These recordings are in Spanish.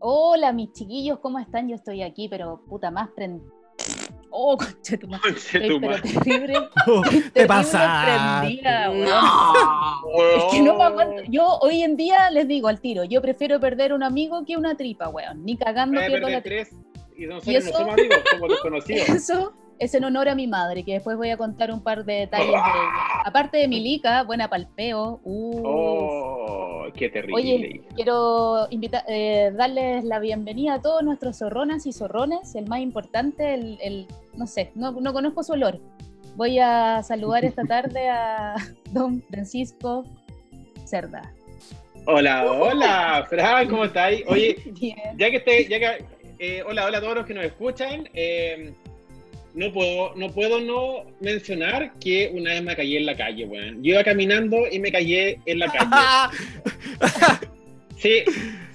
Hola, mis chiquillos, ¿cómo están? Yo estoy aquí, pero puta más prend... Oh, concha tu madre. Estoy, pero terrible. ¿Qué pasa? prendida. Es que no me aguanto. Yo hoy en día les digo al tiro, yo prefiero perder un amigo que una tripa, weón. Ni cagando pierdo la tripa. tres y nosotros ¿Y no eso? somos amigos, somos desconocidos. Eso es en honor a mi madre, que después voy a contar un par de detalles de ella. Aparte de Milica, buena palpeo. Uh, Oh, qué terrible. Oye, quiero invitar, eh, darles la bienvenida a todos nuestros zorronas y zorrones. El más importante, el, el- no sé, no, no conozco su olor. Voy a saludar esta tarde a don Francisco Cerda. Hola, hola, Fran, ¿cómo estáis? Oye, Bien. ya que esté, ya que, eh, hola, hola a todos los que nos escuchan. eh, no puedo, no puedo no mencionar que una vez me caí en la calle, weón. Yo iba caminando y me caí en la calle. Sí,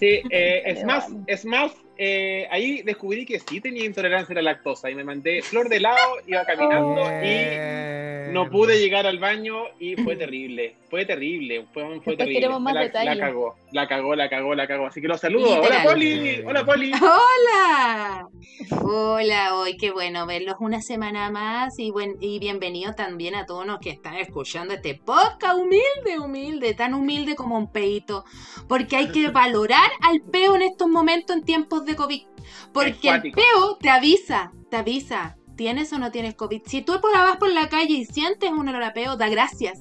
sí, eh, es más, es más, eh, ahí descubrí que sí tenía intolerancia a la lactosa y me mandé flor de helado, iba caminando y no pude llegar al baño y fue terrible, fue terrible, fue, terrible. más la, cagó, la cagó, la cagó, la cagó. Así que los saludo. Literal. Hola Poli, hola Poli. Hola, hola, hoy qué bueno verlos una semana más y, buen, y bienvenido también a todos los que están escuchando este podcast humilde, humilde, tan humilde como un peito, porque hay que valorar al peo en estos momentos en tiempos de COVID, porque el peo te avisa, te avisa, ¿tienes o no tienes COVID? Si tú por la vas por la calle y sientes un olor a peo, da gracias.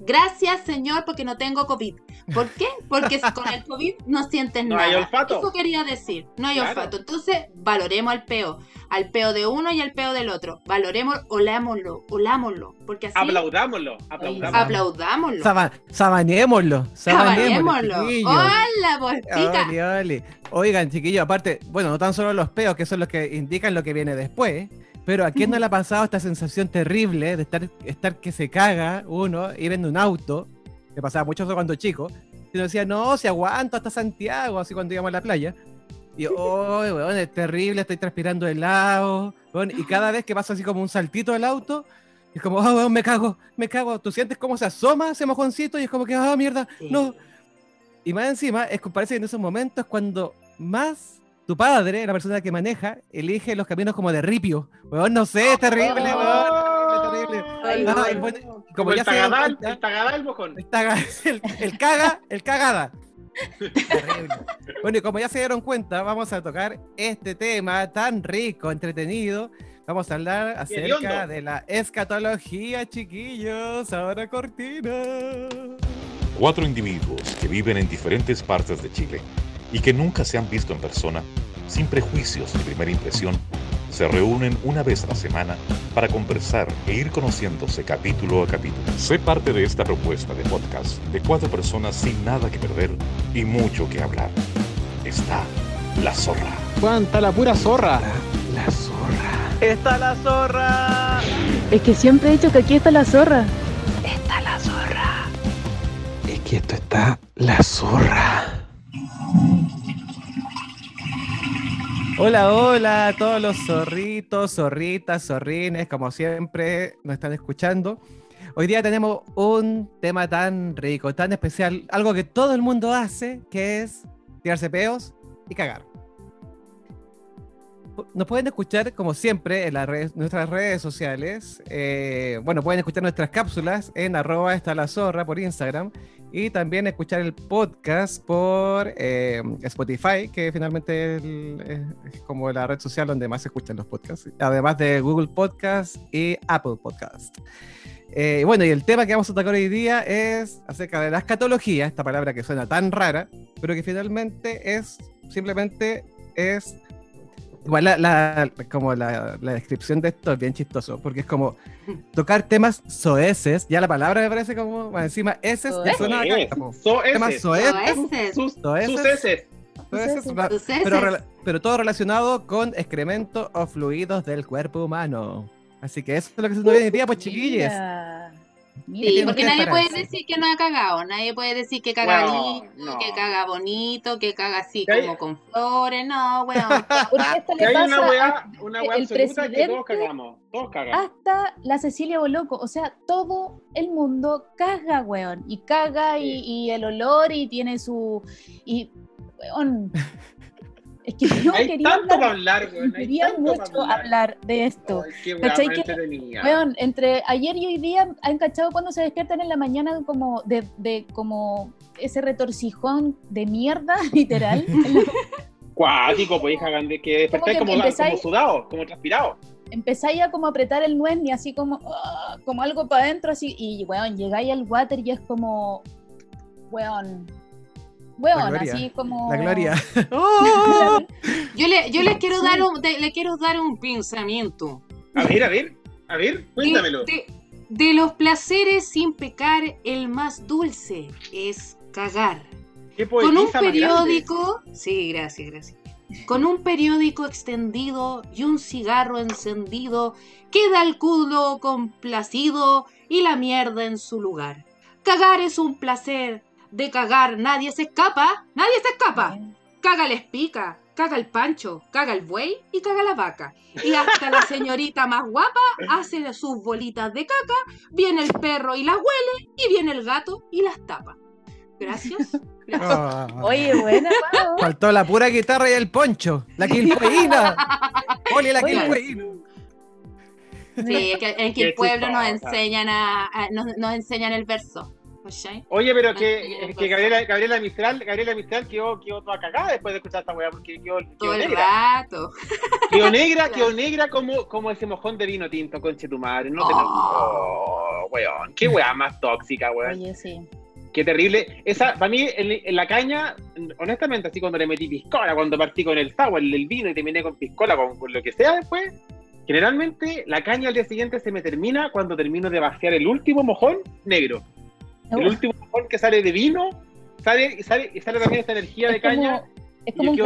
Gracias, Señor, porque no tengo COVID. ¿Por qué? Porque con el COVID no sientes No nada. hay olfato. Eso quería decir, no hay Claro. olfato. Entonces, valoremos al peo, al peo de uno y al peo del otro. Valoremos, olámoslo, olámoslo, porque así Aplaudámoslo, aplaudámoslo. aplaudámoslo. Saba-. Sabanémoslo. chiquillos. Hola, pues ole. Oigan, chiquillos, aparte, bueno, no tan solo los peos, que son los que indican lo que viene después, pero a quién no le ha pasado esta sensación terrible de estar, estar que se caga uno, ir en un auto, que pasaba mucho eso cuando chico, y uno decía, no, si aguanto hasta Santiago, así cuando íbamos a la playa. Y, oh, weón, es terrible, estoy transpirando helado, weón, y cada vez que pasa así como un saltito del auto, es como, oh, weón, me cago, me cago. Tú sientes cómo se asoma ese mojoncito y es como que, ah, mierda, no, y más encima, es que parece que en esos momentos es cuando más tu padre, la persona que maneja, elige los caminos como de ripio. Weón, no sé, es terrible, weón. Terrible. Ay, Ah, no. y bueno, y Como como el ya se dieron tagadal, cuenta, el tagadal, mojón. el, taga- el, el caga, el cagada. Terrible. Bueno, y como ya se dieron cuenta, vamos a tocar este tema tan rico, entretenido. Vamos a hablar acerca de la escatología, chiquillos. Ahora cortina. Cuatro individuos que viven en diferentes partes de Chile y que nunca se han visto en persona, sin prejuicios ni primera impresión, se reúnen una vez a la semana para conversar e ir conociéndose capítulo a capítulo. Sé parte de esta propuesta de podcast de cuatro personas sin nada que perder y mucho que hablar. Está la zorra. Cuánta la pura zorra. La zorra. ¡Está la zorra! Es que siempre he dicho que aquí está la zorra. Está la zorra. Es que esto está la zorra. Hola, hola a todos los zorritos, zorritas, zorrines, como siempre nos están escuchando. Hoy día tenemos un tema tan rico, tan especial, algo que todo el mundo hace, que es tirarse peos y cagar. Nos pueden escuchar, como siempre, en las redes- nuestras redes sociales. Eh, bueno, pueden escuchar nuestras cápsulas en arroba está la zorra por Instagram y también escuchar el podcast por eh, Spotify, que finalmente es, como la red social donde más se escuchan los podcasts, además de Google Podcast y Apple Podcast. Eh, bueno, y el tema que vamos a tocar hoy día es acerca de la escatología, esta palabra que suena tan rara, pero que finalmente es simplemente es igual la, la- como la, la descripción de esto es bien chistoso, porque es como tocar temas soeces, ya la palabra me parece como más encima eses Soeces. suena acá, como temas soeces, Soeces. Sus, Soeces. sus pero, pero todo relacionado con excremento o fluidos del cuerpo humano. Así que eso es lo que se nos viene hoy día, pues chiquilles. Mira. Sí, porque que nadie puede decir que no ha cagado, nadie puede decir que caga lindo, no. que caga bonito, que caga así como con flores, no, weón. Porque esto le hay pasa una a- weá, una weá el absoluta que todos cagamos. Todos cagamos. hasta la Cecilia Boloco, o sea, todo el mundo caga, weón, y caga y, y el olor y tiene su, y, weón, Es que yo Hay quería tanto hablar, hablar, quería tanto mucho para hablar de esto. Ay, qué weá ¿Cachai más que-. Weón, entre ayer y hoy día han cachado cuando se despiertan en la mañana como de, de como ese retorcijón de mierda, literal. Cuático, pues hija, grande, que despertáis como, empezáis- como sudado, como transpirado. Empezáis a como apretar el nuez y así como, ah, como algo para adentro, así, y weón, llegáis al water y es como, weón, La weón, así como... La gloria. Yo le, yo les quiero Sí. dar un, le quiero dar un pensamiento. A ver, a ver, a ver, cuéntamelo. De, de los placeres sin pecar, el más dulce es cagar. ¿Qué Con un grande. periódico, sí, gracias, gracias. Con un periódico extendido y un cigarro encendido, queda el culo complacido y la mierda en su lugar. Cagar es un placer, de cagar nadie se escapa, nadie se escapa. Caga les pica, caga el pancho, caga el buey y caga la vaca. Y hasta la señorita más guapa hace sus bolitas de caca, viene el perro y las huele, y viene el gato y las tapa. Gracias. gracias. Ah. Oye, buena, Pau. Faltó la pura guitarra y el poncho. La quilpueína. Ole, la Oye. quilpuína. Sí, es que en que Qué el pueblo nos enseñan a, a- nos, nos enseñan el verso. ¿Cachai? Oye, pero Ah, que, es que Gabriela, Gabriela Mistral, Gabriela Mistral quedó, quedó toda cagada después de escuchar esta weá, porque quedó, quedó Todo el negra. rato. Quedó negra, Claro. quedó negra como, como ese mojón de vino tinto, conche tu madre. No te Oh. oh, weón. Qué weá más tóxica, weón. Oye, sí. Qué terrible. Esa, para mí, en, en la caña, honestamente, así cuando le metí piscola, cuando partí con el sour, el vino y terminé con piscola, con, con lo que sea después, generalmente la caña al día siguiente se me termina cuando termino de vaciar el último mojón negro. El último mojón que sale de vino, sale sale, sale también esta energía de Es caña. como, es y como un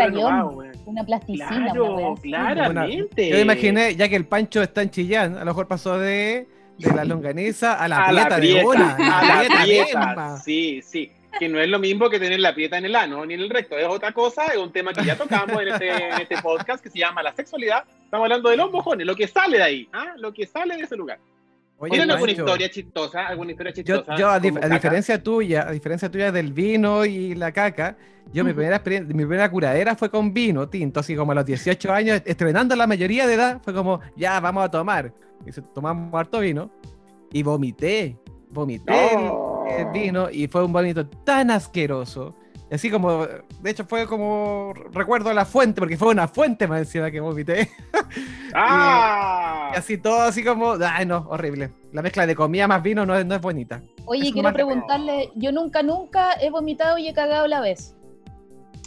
weón. una plasticina. una Claro, así. claramente. Yo imaginé, ya que el Pancho está en Chillán, a lo mejor pasó de, de la longaniza a la a prieta la de una. a la prieta prieta, misma. sí, sí. Que no es lo mismo que tener la prieta en el ano ni en el recto, es otra cosa, es un tema que ya tocamos en este, en este podcast que se llama la sexualidad. Estamos hablando de los mojones, lo que sale de ahí, ¿ah? lo que sale de ese lugar. Oye, ¿Tienen alguna historia chistosa? ¿Alguna historia Yo, chistosa? yo a, dif- a diferencia tuya, a diferencia tuya del vino y la caca, yo mi Ujú. primera experiencia, mi primera curadera fue con vino tinto, así como a los 18 años, estrenando la mayoría de edad, fue como, ya, vamos a tomar. Y se- tomamos harto vino y vomité, vomité el- No. el, vino y fue un vómito tan asqueroso. Y Así como, de hecho fue como, recuerdo la fuente, porque fue una fuente más encima que vomité. ¡Ah! Y así todo, así como, ay no, horrible. La mezcla de comida más vino no es, no es bonita. Oye, Es quiero preguntarle, yo nunca, nunca he vomitado y he cagado a la vez.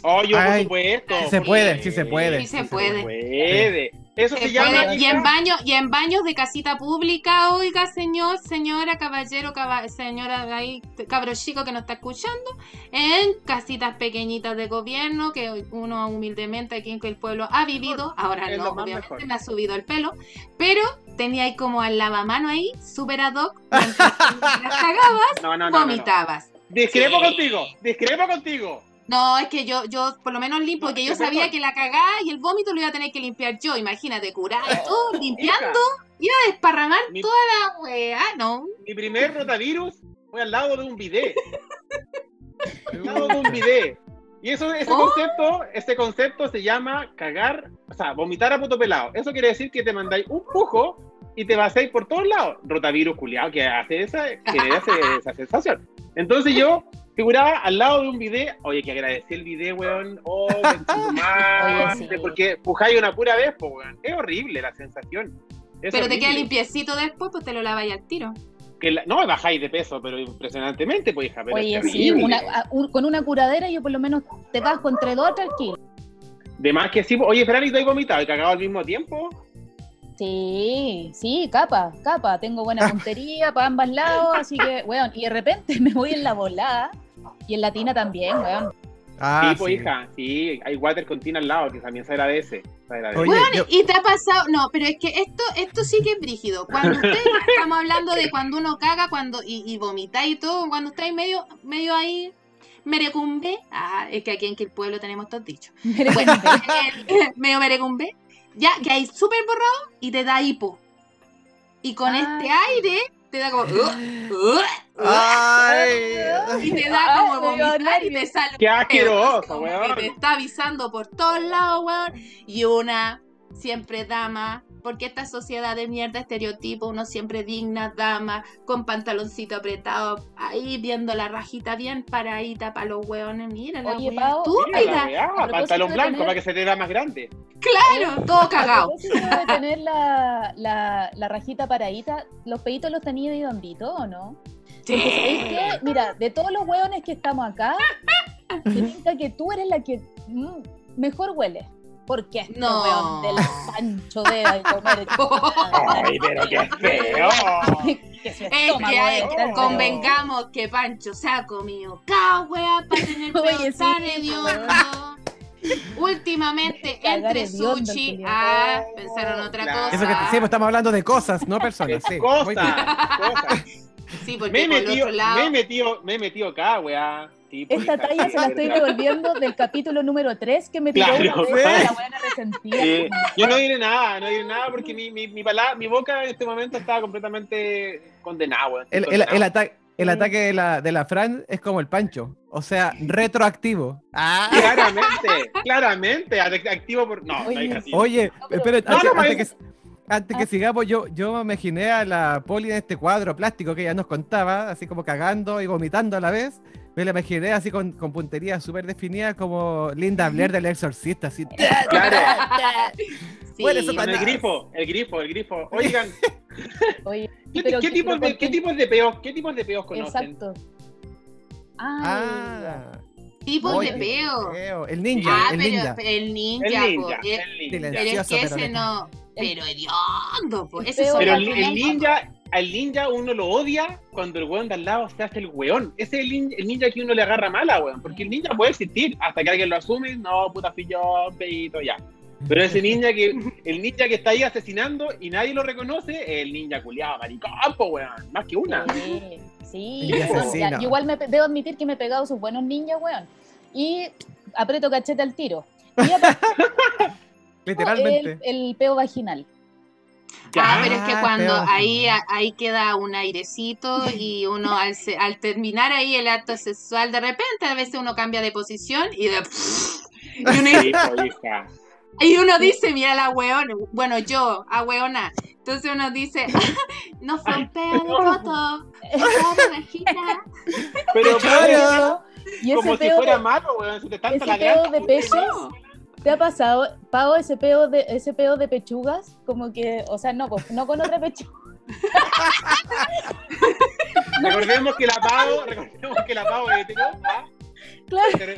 Oh, yo, por Ay, supuesto. sí se por puede, supuesto. sí se puede. Sí se sí puede. Puede. Eso se, Se llama. puede, y en baños y en baños de casita pública, oiga, señor, señora, caballero, caba- señora ahí, cabro chico que nos está escuchando, en casitas pequeñitas de gobierno que uno humildemente aquí en el pueblo ha vivido, ahora es no, obviamente mejor. me ha subido el pelo, pero tenía ahí como al lavamano ahí, super ad hoc, las cagabas, no, no. vomitabas. Discrepo Sí. contigo. Discrepo contigo. No, es que yo, yo por lo menos limpio, porque yo es sabía mejor. que la cagada y el vómito lo iba a tener que limpiar yo, imagínate, curar y todo, limpiando, Hija, a desparramar Mi- toda la weá, no. Mi primer rotavirus fue al lado de un bidet. al lado de un bidet. Y eso, ese Oh. concepto, ese concepto se llama cagar, o sea, vomitar a puto pelado. Eso quiere decir que te mandáis un pujo y te vaciáis por todos lados. Rotavirus culiado que hace esa, genera ese- esa sensación. Entonces yo figuraba al lado de un bidet, oye, que agradecí el bidet, weón. Oh, Oye, sí. porque pujáis una pura vez, weón. Es horrible la sensación. Es Pero te queda limpiecito después, pues te lo lavas al tiro. Que la- no, bajáis de peso, pero impresionantemente, pues, hija. Pero Oye, sí, una- a- un- con una curadera yo por lo menos te bajo entre dos tres kilos. De más que sí. Oye, Fran, ¿y has vomitado y cagado al mismo tiempo? Sí, sí, capa, capa. Tengo buena puntería para ambos lados, así que, weón, y de repente me voy en la volada y en la tina también, weón. Ah, sí, pues, sí. hija. Sí, hay water con tina al lado, que también se agradece. Se agradece. Oye, Bueno, yo- y te ha pasado, no, pero es que esto, esto sí que es brígido. Cuando usted, estamos hablando de cuando uno caga cuando y, y vomita y todo, cuando estáis medio, medio ahí, merecumbe, ah, es que aquí en que el pueblo tenemos todos dichos. Bueno, medio merecumbe, ya que hay súper borrado y te da hipo. Y con Ah. este aire te da como. "Uh, uh, uh", Ay. y te da como dio vomitar y te sale. Qué asqueroso, weón. que te está avisando por todos lados, weón. Y una siempre dama, porque esta sociedad de mierda, estereotipo, uno siempre digna, dama, con pantaloncito apretado, ahí viendo la rajita bien paradita para los weones. Mira la Oye, wea Pao, Mira la estúpida. weá, A propósito pantalón blanco tener- para que se te vea más grande. Claro, todo cagado. de tener la, la, la rajita paradita, ¿los peditos los tenías de hondito o no? Porque ¿sabéis qué? Mira, de todos los hueones que estamos acá, pinta que tú eres la que mm, mejor huele. Porque este No. hueón del Pancho debe comer. Ay, pero qué feo. que su Es que hay- pero- convengamos que Pancho se ha comido cada wea para tener Oye, tan hediondo. Últimamente, entre sushi, culiao. ah, pensaron otra Claro. cosa. Eso que sí, pues estamos hablando de cosas, no personas. Sí. Muy bien. Cosa, cosa. Sí, Me porque he por el metido, otro lado. me he metido, me he metido acá, weá. Pues, Esta talla se la estoy devolviendo del capítulo número 3 que me tiró Claro, una vez la buena resentida. Sí, yo no diré nada, no diré nada porque mi, mi, mi, pala- mi boca en este momento estaba completamente condenada. El, el, Condenado. el ata- el ataque de la, de la Fran es como el Pancho. O sea, retroactivo. Ah. Claramente, claramente, act- activo por. No, no Oye, hay así. Oye, No, pero- espera, No, antes, no, antes es- que, antes que Ah. sigamos, yo, yo me imaginé a la poli en este cuadro plástico que ella nos contaba, así como cagando y vomitando a la vez. Me la imaginé así con, con puntería súper definida como Linda Blair del Exorcista, así. Claro, Sí, Bueno, eso con el grifo, el grifo, el grifo. Oigan, Oye, ¿qué, pero qué que- tipos pero de, ¿por ¿qué tipos de peos, qué tipos de peos conocen? Exacto. Ah, Ah, tipos oye, de peo. El ninja, Ah, el pero ninja. el ninja, El ninja, el ninja. pero es que ese no. Pero hediondo, po. El Ese Pero el, el ninja, al ninja uno lo odia cuando el weón de al lado se hace el weón. Ese es el, nin- el ninja que uno le agarra mala, weón. Porque el ninja puede existir hasta que alguien lo asume. No, puta fillón, pedito, ya. Pero ese ninja que, el ninja que está ahí asesinando y nadie lo reconoce, es el ninja culiado, maricón, po, weón. Más que una. Sí, sí. Ninja ya, igual me debo admitir que me he pegado sus buenos ninjas, weón. Y aprieto cachete al tiro. Y aparte, Literalmente. el, el peo vaginal. Ah, pero es que Ah, cuando ahí, ahí queda un airecito y uno al, se- al terminar ahí el acto sexual, de repente a veces uno cambia de posición y de... Y uno, Hijo, hija. y uno dice, mira la weona, bueno yo, a weona. Entonces uno dice, no fue un peo de foto, fue de vagina. Pero, Claro. Y como ese si peo, fuera de, malo, weón. Si te tanta ese la peo grasa. de peces, No. ¿Te ha pasado, Pavo, ese peo de, ese peo de pechugas? Como que, o sea, no, pues, no con otra pechuga. Recordemos que la Pau, recordemos que la hetero, ¿ah? Claro.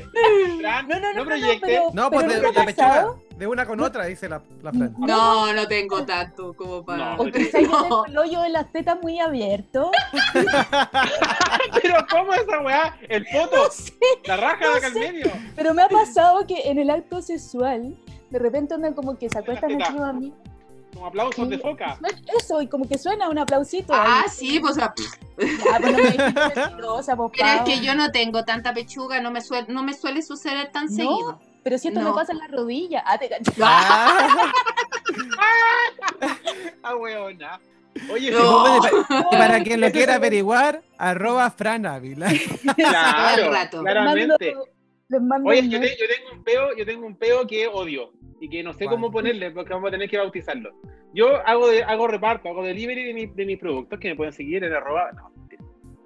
Fran, No, no, no, no, no, proyectes. pero, No, pues pero de, ¿no la pechuga. una con otra, dice la, la Fran. No, no tengo tanto como para... No, O quizá yo tengo el hoyo de las tetas muy abierto. Pero ¿cómo esa weá? El foto, No sé, la raja no de acá al sé. medio. pero me ha pasado que en el acto sexual, de repente andan como que se acuestan encima de mí. Como aplausos de foca. Eso, y como que suena un aplausito. Ah, ahí. sí, pues, o sea, Ya, pues no me pues, pero es que yo no tengo tanta pechuga, no me, suele, no me suele suceder tan No, seguido. Pero si esto No. me pasa en la rodilla. Ah, te. Ah. Ah, weona. Oye, No. Para quien lo quiera averiguar, arroba Fran Ávila. Claro, claramente. Mando- les mando Oye, te- yo tengo un peo, yo tengo un peo que odio y que no sé cómo ponerle porque vamos a tener que bautizarlo. Yo hago de, hago reparto, hago delivery de, mi- de mis productos que me pueden seguir en arroba. No,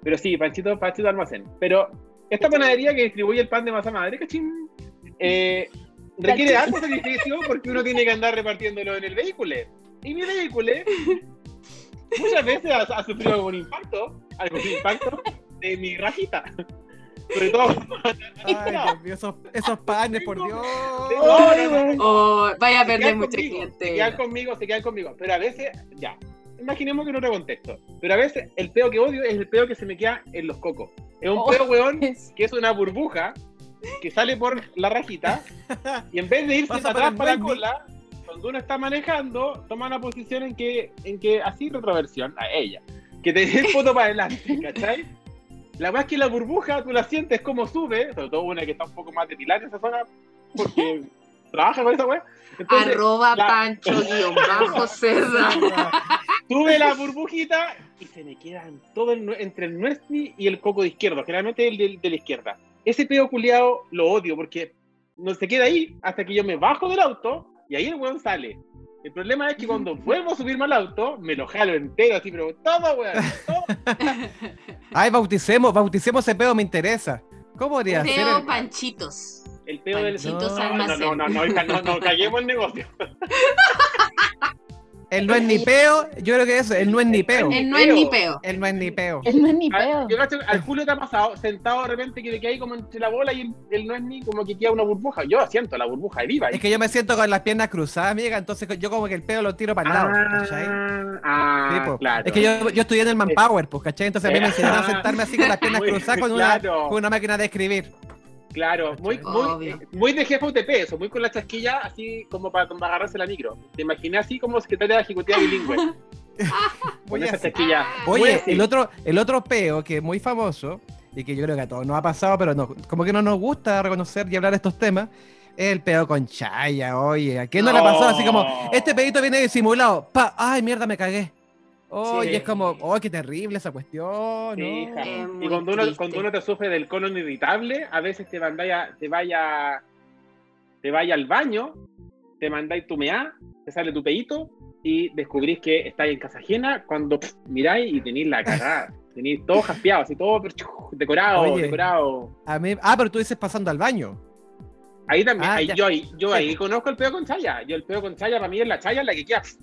pero sí, Panchito, Panchito Almacén. Pero esta panadería que distribuye el pan de masa madre, cachín, eh, requiere alto sacrificio porque uno tiene que andar repartiéndolo en el vehículo. Y mi vehículo muchas veces ha, ha sufrido algún impacto, algún impacto de mi rajita. Sobre todo Ay, Dios mío, esos, esos panes, por Dios. No, no, no, no. Oh, vaya a Se perder quedan mucha conmigo, gente. Se quedan conmigo, se quedan conmigo. Pero a veces, ya. Imaginemos que en otro contexto. Pero a veces el peo que odio es el peo que se me queda en los cocos. Es un Oh. peo, weón, Es- que es una burbuja que sale por la rajita y en vez de irse Pasa atrás para la cola, cuando uno está manejando, toma una posición en que, en que así retroversión a ella, que te dé el foto para adelante, ¿cachai? La más que la burbuja, tú la sientes como sube, sobre todo una que está un poco más depilada en esa zona, porque trabaja con esa weá. Arroba la- pancho guion bajo cerda. sube la burbujita y se me quedan todo el entre el nuesni y el coco de izquierdo, generalmente el de, de la izquierda. Ese pedo culiado lo odio porque no se queda ahí hasta que yo me bajo del auto y ahí el weón sale. El problema es que cuando vuelvo a subirme al auto, me lo jalo entero, así, pero todo, weón. Ay, bauticemos, bauticemos ese pedo, me interesa. ¿Cómo podría ser? El- Panchitos. El pedo del Panchitos No, No, no, almacén. no, no, no, hija, no, no, caguemos el. El no es ni peo, yo creo que eso, el no es ni peo. El no es ni peo. El no es ni peo. Él no es ni Ah, peo. Yo cacho, al Julio te ha pasado, sentado de repente que le queda ahí como entre la bola y el, el no es ni como que queda una burbuja. Yo siento la burbuja viva. Es que yo me siento con las piernas cruzadas, amiga, entonces yo como que el peo lo tiro para el lado, ¿cachai? Ah, ah, Sí, claro. Es que yo, yo estudié en el Manpower, pues, ¿cachai? Entonces a mí me enseñaron a sentarme así con las piernas cruzadas con una, claro. con una máquina de escribir. Claro, muy, muy, muy de jefe UTP, eso, muy con la chasquilla, así como para, para agarrarse la micro. Te imaginé así como secretaria ejecutiva bilingüe. con Voy esa chasquilla. Muy Oye, el otro, el otro peo que es muy famoso y que yo creo que a todos nos ha pasado, pero no, como que no nos gusta reconocer y hablar de estos temas, es el peo con chaya. Oye, ¿a quién no, le ha pasado así como, este pedito viene disimulado? Pa, ay, mierda, me cagué. Oye, Sí. es como, oh, qué terrible esa cuestión. Sí, ¿no? hija. Es muy y cuando uno, triste. cuando uno te sufre del colon irritable, a veces te vaya, te vaya, te vaya al baño, te mandáis tu meá, te sale tu peito y descubrís que estáis en casa ajena cuando pff, miráis y tenéis la cagada. tenéis todo jaspeado, así todo decorado, Oye. decorado. A mí, ah, pero tú dices pasando al baño. Ahí también, Ah, ahí, yo, ahí, yo ahí conozco el peo con chaya. Yo el peo con chaya para mí es la chaya la que queda. pff,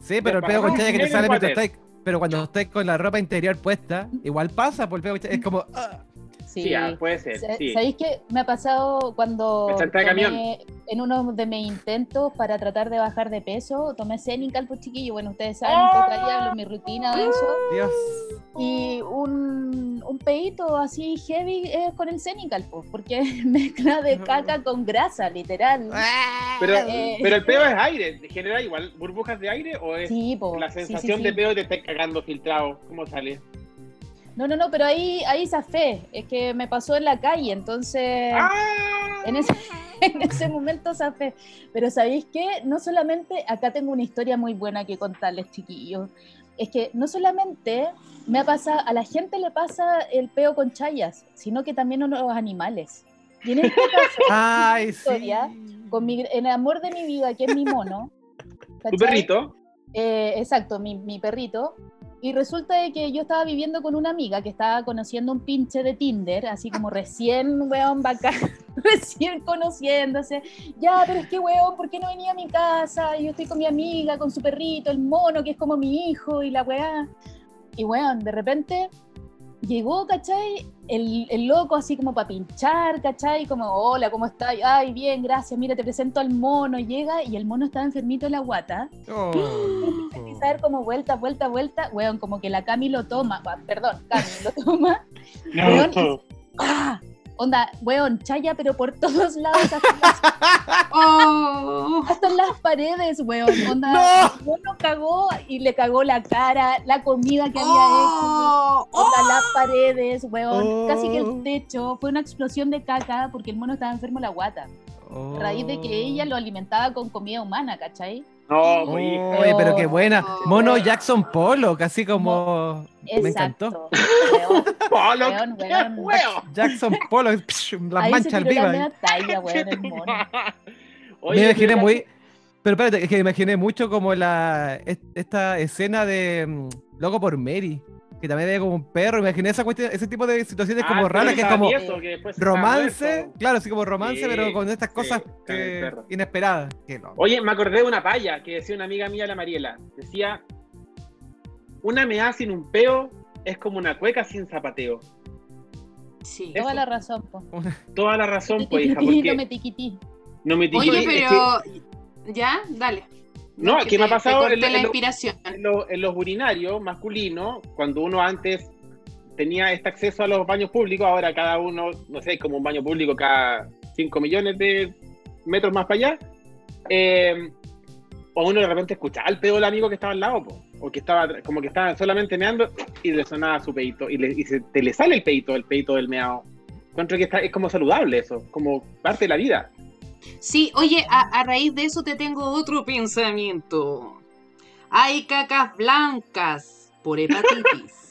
Sí, pero el peo con chaya que te el sale mientras estáis. Pero cuando estáis con la ropa interior puesta, igual pasa, por el peo con chaya, es como. ah. Sí. Sí, ah, puede ser. Sí. ¿Sabéis qué me ha pasado cuando de tomé- camión. en uno de mis intentos para tratar de bajar de peso, tomé Cenical, pues chiquillo, bueno, ustedes saben un poco ahí hablo mi rutina de eso, Dios. y un, un pedito así heavy es con el Cenical, pues, porque es mezcla de caca con grasa, literal. Pero, Eh. pero el peo es aire. ¿Genera igual burbujas de aire o es Sí, po, la sí, sí, sensación sí. de peo te está cagando filtrado? ¿Cómo sale? No, no, no, pero ahí, ahí zafé, es que me pasó en la calle, entonces... ¡Ah! en ese, en ese momento zafé. Pero ¿sabéis qué? No solamente, acá tengo una historia muy buena que contarles, chiquillos. Es que no solamente me ha pasado, a la gente le pasa el peo con chayas, sino que también a los animales. Y en este caso, Ay, sí. historia con mi, el amor de mi vida, que es mi mono. Tu perrito. Eh, exacto, mi, mi perrito. Y resulta de que yo estaba viviendo con una amiga que estaba conociendo un pinche de Tinder, así como recién, weón, bacán, recién conociéndose. Ya, pero es que, weón, ¿por qué no venía a mi casa? Yo estoy con mi amiga, con su perrito, el mono, que es como mi hijo, y la weá. Y, weón, de repente llegó, ¿cachai? El, el loco así como para pinchar, ¿cachai? Como, hola, ¿cómo estás? Ay, bien, gracias, mira, te presento al mono. Llega y el mono estaba enfermito en la guata. Oh. Empieza a dar como vuelta, vuelta, vuelta. Weón, como que la Cami lo toma. Perdón, Cami lo toma. Weón, y- ¡Ah! Onda, weón, chaya, pero por todos lados, hasta en las, Oh, hasta en las paredes, weón. Onda, ¡No! el mono cagó y le cagó la cara, la comida que había hecho. oh, Onda, las paredes, weón, casi que Oh. el techo. Fue una explosión de caca porque el mono estaba enfermo en la guata. A raíz de que ella lo alimentaba con comida humana, ¿cachai? No. Oye, pero qué buena. Oh. Mono Jackson Polo, casi como. Me encantó. Exacto. Weón. Jackson Polo, psh, las Ahí manchas. Oye, me imaginé muy. Pero espérate, es que me imaginé mucho como la es- esta escena de mm, Loco por Mary, que también veía como un perro. Me imaginé esa cuestión, ese tipo de situaciones Ah, como pero raras, que es como que romance, claro, así como romance, Sí, pero con estas sí, cosas que- inesperadas. Que no. Oye, me acordé de una palla que decía una amiga mía, la Mariela. Decía, una mea sin un peo es como una cueca sin zapateo. sí. Toda la razón, po. Toda la razón, pues, hija, Tiquití, porque no me tiquití. no me Oye, es que- pero. ¿Ya? Dale. No, que me ha pasado en- la inspiración. en los urinarios masculinos, cuando uno antes tenía este acceso a los baños públicos, ahora cada uno, no sé, como un baño público cada 5 millones de metros más para allá, eh, o uno de repente escuchaba el pedo del amigo que estaba al lado, po, o que estaba como que estaba solamente meando y le sonaba su peito, y, le, y se, te le sale el peito, el peito del meado. Encuentro que está, es como saludable eso, como parte de la vida. Sí, oye, a, a raíz de eso te tengo otro pensamiento. Hay cacas blancas por hepatitis.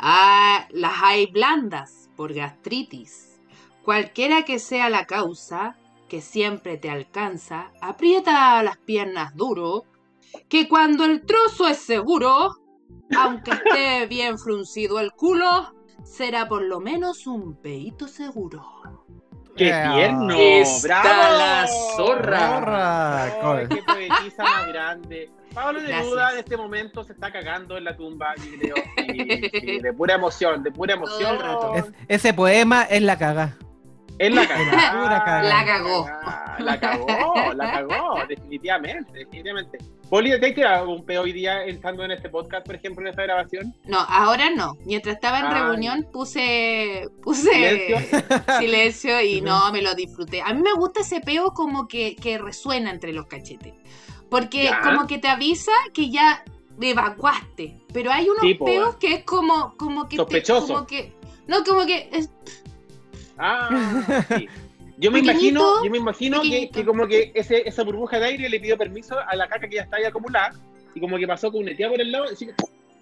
Ah, las hay blandas por gastritis. Cualquiera que sea la causa, que siempre te alcanza, aprieta las piernas duro, que cuando el trozo es seguro, aunque esté bien fruncido el culo, será por lo menos un peito seguro. ¡Qué tierno! Está ¡Bravo! la zorra. Zorra, ¡Qué poetisa más grande! Pablo de Gracias. duda en este momento se está cagando en la tumba, creo. Sí, sí, de pura emoción, de pura emoción. Es- ese poema es la caga. Es la cagada. La cagó. La cagó, la cagó, definitivamente, definitivamente. Poli, ¿te has tirado un peo hoy día estando en este podcast, por ejemplo, en esta grabación? No, ahora no. Mientras estaba en Ay. reunión puse puse ¿Silencio? silencio y no, me lo disfruté. A mí me gusta ese peo como que, que resuena entre los cachetes. Porque Ya. como que te avisa que ya evacuaste. Pero hay unos Sí, peos que es como, como que te- Sospechoso. como que. No, como que. es- Ah, sí. Yo me Pequeñito, imagino, yo me imagino que, como que ese, esa burbuja de aire le pidió permiso a la caca que ya está ahí acumulada y como que pasó con una por el lado así que-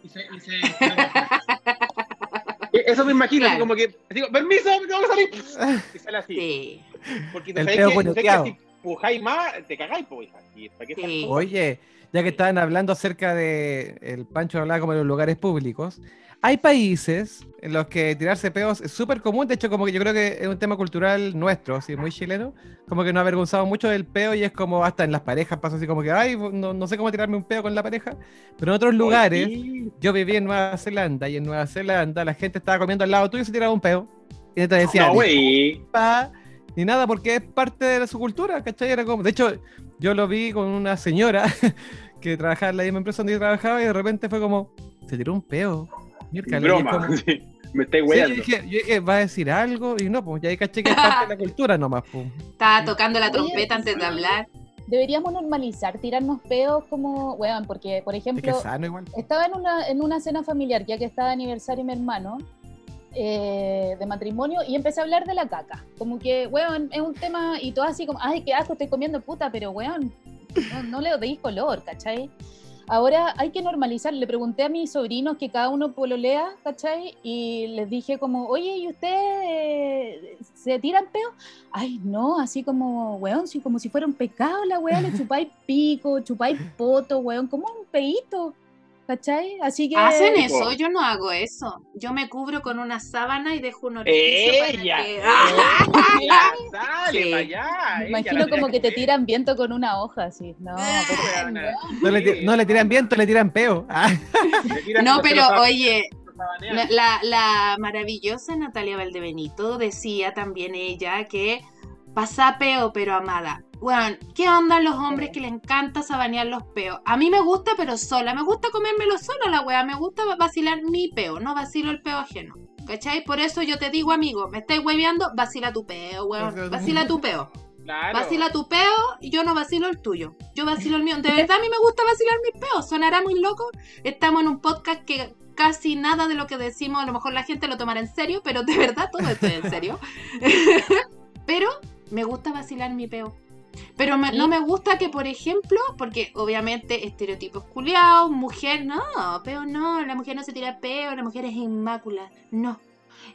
y se, y se- Eso me imagino, así Claro. como que digo, permiso, me tengo que salir. Y sale así. Sí. Porque tú El sabes que, sabes si pujáis más, te cagáis, pues, hija. ¿Y para qué Sí. esas cosas? Oye, ya que estaban hablando acerca de el Pancho hablaba como de los lugares públicos, hay países en los que tirarse peos es súper común, de hecho como que yo creo que es un tema cultural nuestro, así muy chileno, como que nos ha avergonzado mucho del peo y es como hasta en las parejas pasa así como que, ay, no, no sé cómo tirarme un peo con la pareja, pero en otros lugares, Sí. yo viví en Nueva Zelanda y en Nueva Zelanda la gente estaba comiendo al lado tuyo y se tiraba un peo y te decía, No, ni nada, porque es parte de su cultura, ¿cachai? Era como, de hecho, yo lo vi con una señora que trabajaba en la misma empresa donde yo trabajaba y de repente fue como, se tiró un peo. Broma. como- sí. Me estáis Sí, yo dije, yo dije, va a decir algo y no, pues ya ahí caché que es parte de la cultura nomás, pues. Estaba tocando la Oye, trompeta antes de hablar. Deberíamos normalizar tirarnos peos como, weón, porque, por Es que ejemplo, es sano igual. estaba en una, en una cena familiar, ya que estaba de aniversario mi hermano, eh, de matrimonio, y empecé a hablar de la caca. Como que, weón, es un tema, y todo así como, ay, qué asco, estoy comiendo puta, pero weón, no, no le deis color, ¿cachai? Ahora hay que normalizar. Le pregunté a mis sobrinos que cada uno pololea, ¿cachai? Y les dije como, oye, ¿y ustedes se tiran peo? Ay, no, así como, weón, sí, como si fuera un pecado la weón, le chupáis pico, chupáis poto, weón, como un peito, ¿cachai? Así que... ¿Hacen eso? Yo no hago eso. Yo me cubro con una sábana y dejo un orificio para ¡Ella! que- ¡Sale Sí. para allá! Me imagino como que te tiran viento con una hoja, así. No, pero-. No le, no le tiran viento, le tiran peo. Ah, Le tiran- No, pero oye, la, la- la maravillosa Natalia Valdebenito decía también ella que pasa peo, pero amada. Bueno, ¿qué onda los hombres que le encanta sabanear los peos? A mí me gusta, pero sola. Me gusta comérmelo sola, la wea. Me gusta vacilar mi peo, no vacilo el peo ajeno. ¿Cachai? Por eso yo te digo, amigo, me estáis hueveando, vacila tu peo, weón. Vacila tu- peo. Claro. Vacila tu peo y yo no vacilo el tuyo. Yo vacilo el mío. De verdad a mí me gusta vacilar mis peos. Sonará muy loco. Estamos en un podcast que casi nada de lo que decimos, a lo mejor la gente lo tomará en serio, pero de verdad todo esto es en serio. pero me gusta vacilar mi peo. Pero me- no me gusta que, por ejemplo, porque obviamente estereotipos culiados, mujer, no, peo no, la mujer no se tira peo, la mujer es inmácula, no.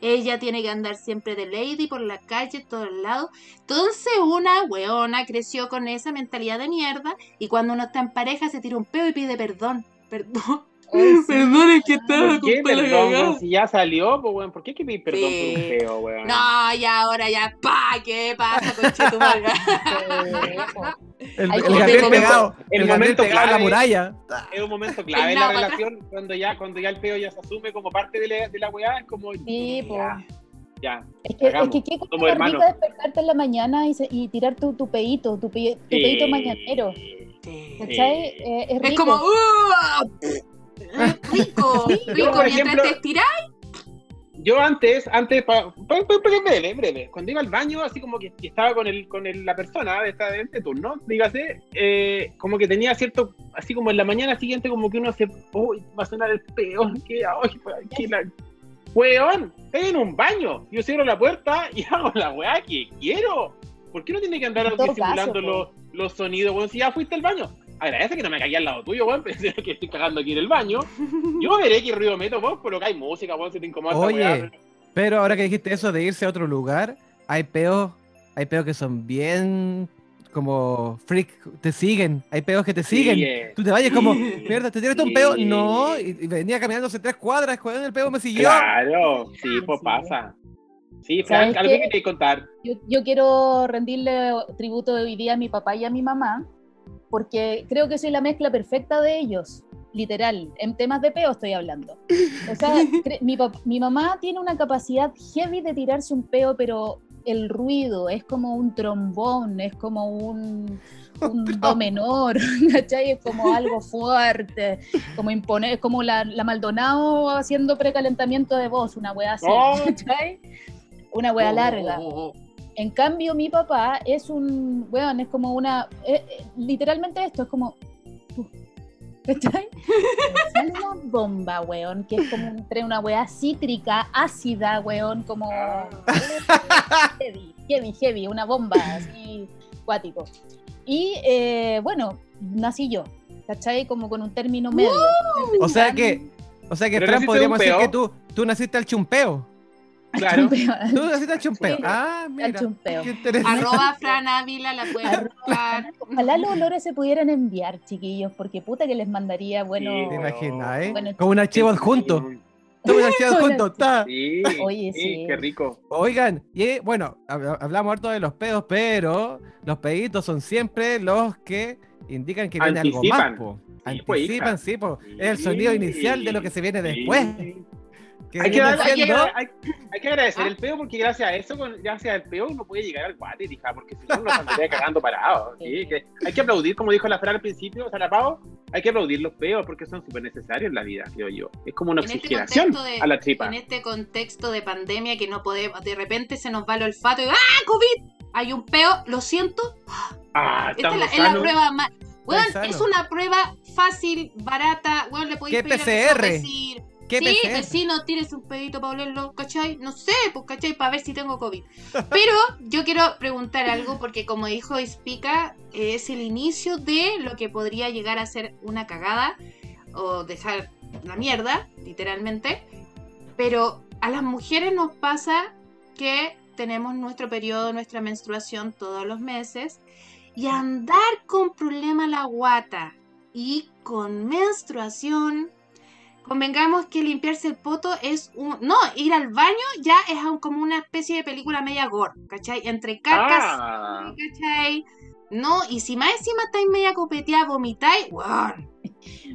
Ella tiene que andar siempre de lady por la calle, todos lados. Entonces una weona creció con esa mentalidad de mierda y cuando uno está en pareja se tira un peo y pide perdón. Perdón. Ay, sí. Perdón, es que estaba ¿Por qué con la perdón? cagada. Si ya salió, pues, weón. ¿Por qué hay que pedir perdón Sí. por un feo, weón? No, y ahora ya, pa, ¿qué pasa con? Sí, po. el, el pegado, momento- el el momento pegado a la clave. muralla. Es un momento clave en la relación cuando ya, cuando ya el peo ya se asume como parte de la, de la weá. Es como. Sí, po. ya, ya. Es que, es que qué cosa despertarte en la mañana y, y tirar tu, tu peito, tu, pe- tu peito mañanero. ¿Cachai? Eh, es Es rico. como, ¡uh! Rico, Yo, rico, por mientras ejemplo- te estiras. Yo antes, antes, pa, pa- pa- pa- breve, breve, cuando iba al baño, así como que, que estaba con el, con el- la persona de esta de este turno, dígase, eh, como que tenía cierto, así como en la mañana siguiente, como que uno se, uy, va a sonar el peor, que, ay, que la, weón, estoy en un baño, yo cierro la puerta y hago la weá que quiero, ¿por qué no tiene que andar disimulando caso, los, los sonidos, weón, si ya fuiste al baño? Agradece que no me cagué al lado tuyo, weón, pensé que estoy cagando aquí en el baño. Yo veré qué ruido meto, vos, pero que hay música, weón, si te incomoda Oye, pero ahora que dijiste eso de irse a otro lugar, hay peos, hay peos que son bien como freak, te siguen, hay peos que te siguen. Sí, eh. Tú te vayas como, mierda, ¿te tiraste un peo? Sí. No, y, y venía caminando hace tres cuadras, con el peo me siguió. Claro, sí, pues Sí. pasa. Sí, ¿Sabes Frank, algo que queréis contar. Yo, yo quiero rendirle tributo hoy día a mi papá y a mi mamá, porque creo que soy la mezcla perfecta de ellos, literal, en temas de peo estoy hablando. O sea, mi, mi mamá tiene una capacidad heavy de tirarse un peo, pero el ruido es como un trombón, es como un, un do menor, ¿cachai? Es como algo fuerte, como imponer, es como la, la Maldonado haciendo precalentamiento de voz, una wea así, Oh. ¿cachai? Una wea larga. En cambio, mi papá es un, weón, es como una, eh, eh, literalmente esto, es como, uh, ¿cachai? Sale una bomba, weón, que es como entre una weá cítrica, ácida, weón, como heavy, heavy, heavy, una bomba así, cuático. Y eh, bueno, nací yo, ¿cachai? Como con un término medio. O sea que, o sea que Fran podríamos decir que tú, tú naciste al chumpeo. Claro. Tú naciste al chumpeo. Sí, ah, mira. chumpeo. Qué interesante. Arroba Fran Ávila la pueden buscar. Ojalá los olores se pudieran enviar, chiquillos, porque puta que les mandaría, bueno... Sí, ¿Te imaginas, eh? Bueno, Como un archivo adjunto. Como un archivo adjunto. está. Sí, Oye, sí, sí. qué rico. Oigan, y bueno, hab- hablamos harto de los pedos, pero los peditos son siempre los que indican que viene algo más, Anticipan. Sí, pues, sí, po. Es el sonido Sí. inicial de lo que se viene después. Hay que, viene dar- hay, que, siendo- hay- hay que agradecer Ah. el peo porque gracias a eso, gracias al peo, uno puede llegar al guate, hija, porque si no nos andaría cagando parado. ¿sí? Que hay que aplaudir, como dijo la Fran al principio, o sea, la Pau, hay que aplaudir los peos porque son súper necesarios en la vida, creo yo. Es como una En este oxigenación de- a la tripa. En este contexto de pandemia que no podemos, de repente se nos va el olfato y ¡ah, COVID! Hay un peo, lo siento. Ah, Esta es la, es la prueba más. Weón, es una prueba fácil, barata. Weón, le podéis ¿Qué pedir PCR? ¿Qué sí, PCR? vecino, tienes un pedito para olerlo, ¿cachai? No sé, pues, ¿cachai? Para ver si tengo COVID. Pero yo quiero preguntar algo porque como dijo Ispica, es el inicio de lo que podría llegar a ser una cagada o dejar una mierda, literalmente. Pero a las mujeres nos pasa que tenemos nuestro periodo, nuestra menstruación todos los meses y andar con problema la guata y con menstruación convengamos que limpiarse el poto es un... No, ir al baño ya es aún como una especie de película media gore, ¿cachai? Entre cacas, Ah, ¿cachai? No, y si más encima estáis media copeteada, vomitáis, weón.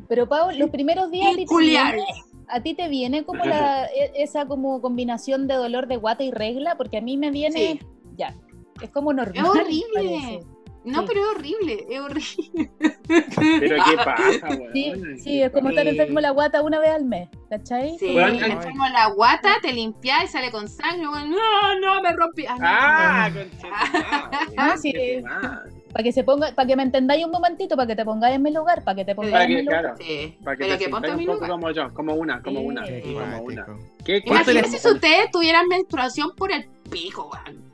Pero Pau, los primeros días a ti, te Peculiar. viene, a ti te viene como la, e- esa como combinación de dolor de guata y regla, porque a mí me viene Sí. ya. Es como normal. Es horrible. No, Sí. pero es horrible, es horrible. pero qué pasa, weón. Sí, sí, es como estar enfermo la guata una vez al mes, ¿cachai? Sí, enfermo la guata, te limpias y sale con sangre, weón. No, no, me rompí. Ah, no. Ah, conchetumare, Ah, sí. Para que se ponga, para que me entendáis un momentito, para que te pongáis en mi lugar, para que te pongáis Para en que, mi lugar. claro, Sí, para que pero te que ponte a mi un poco lugar. como yo, como una, como Sí. una, como una. ¿Qué Imagínense si ustedes tuvieran menstruación por el pico, weón.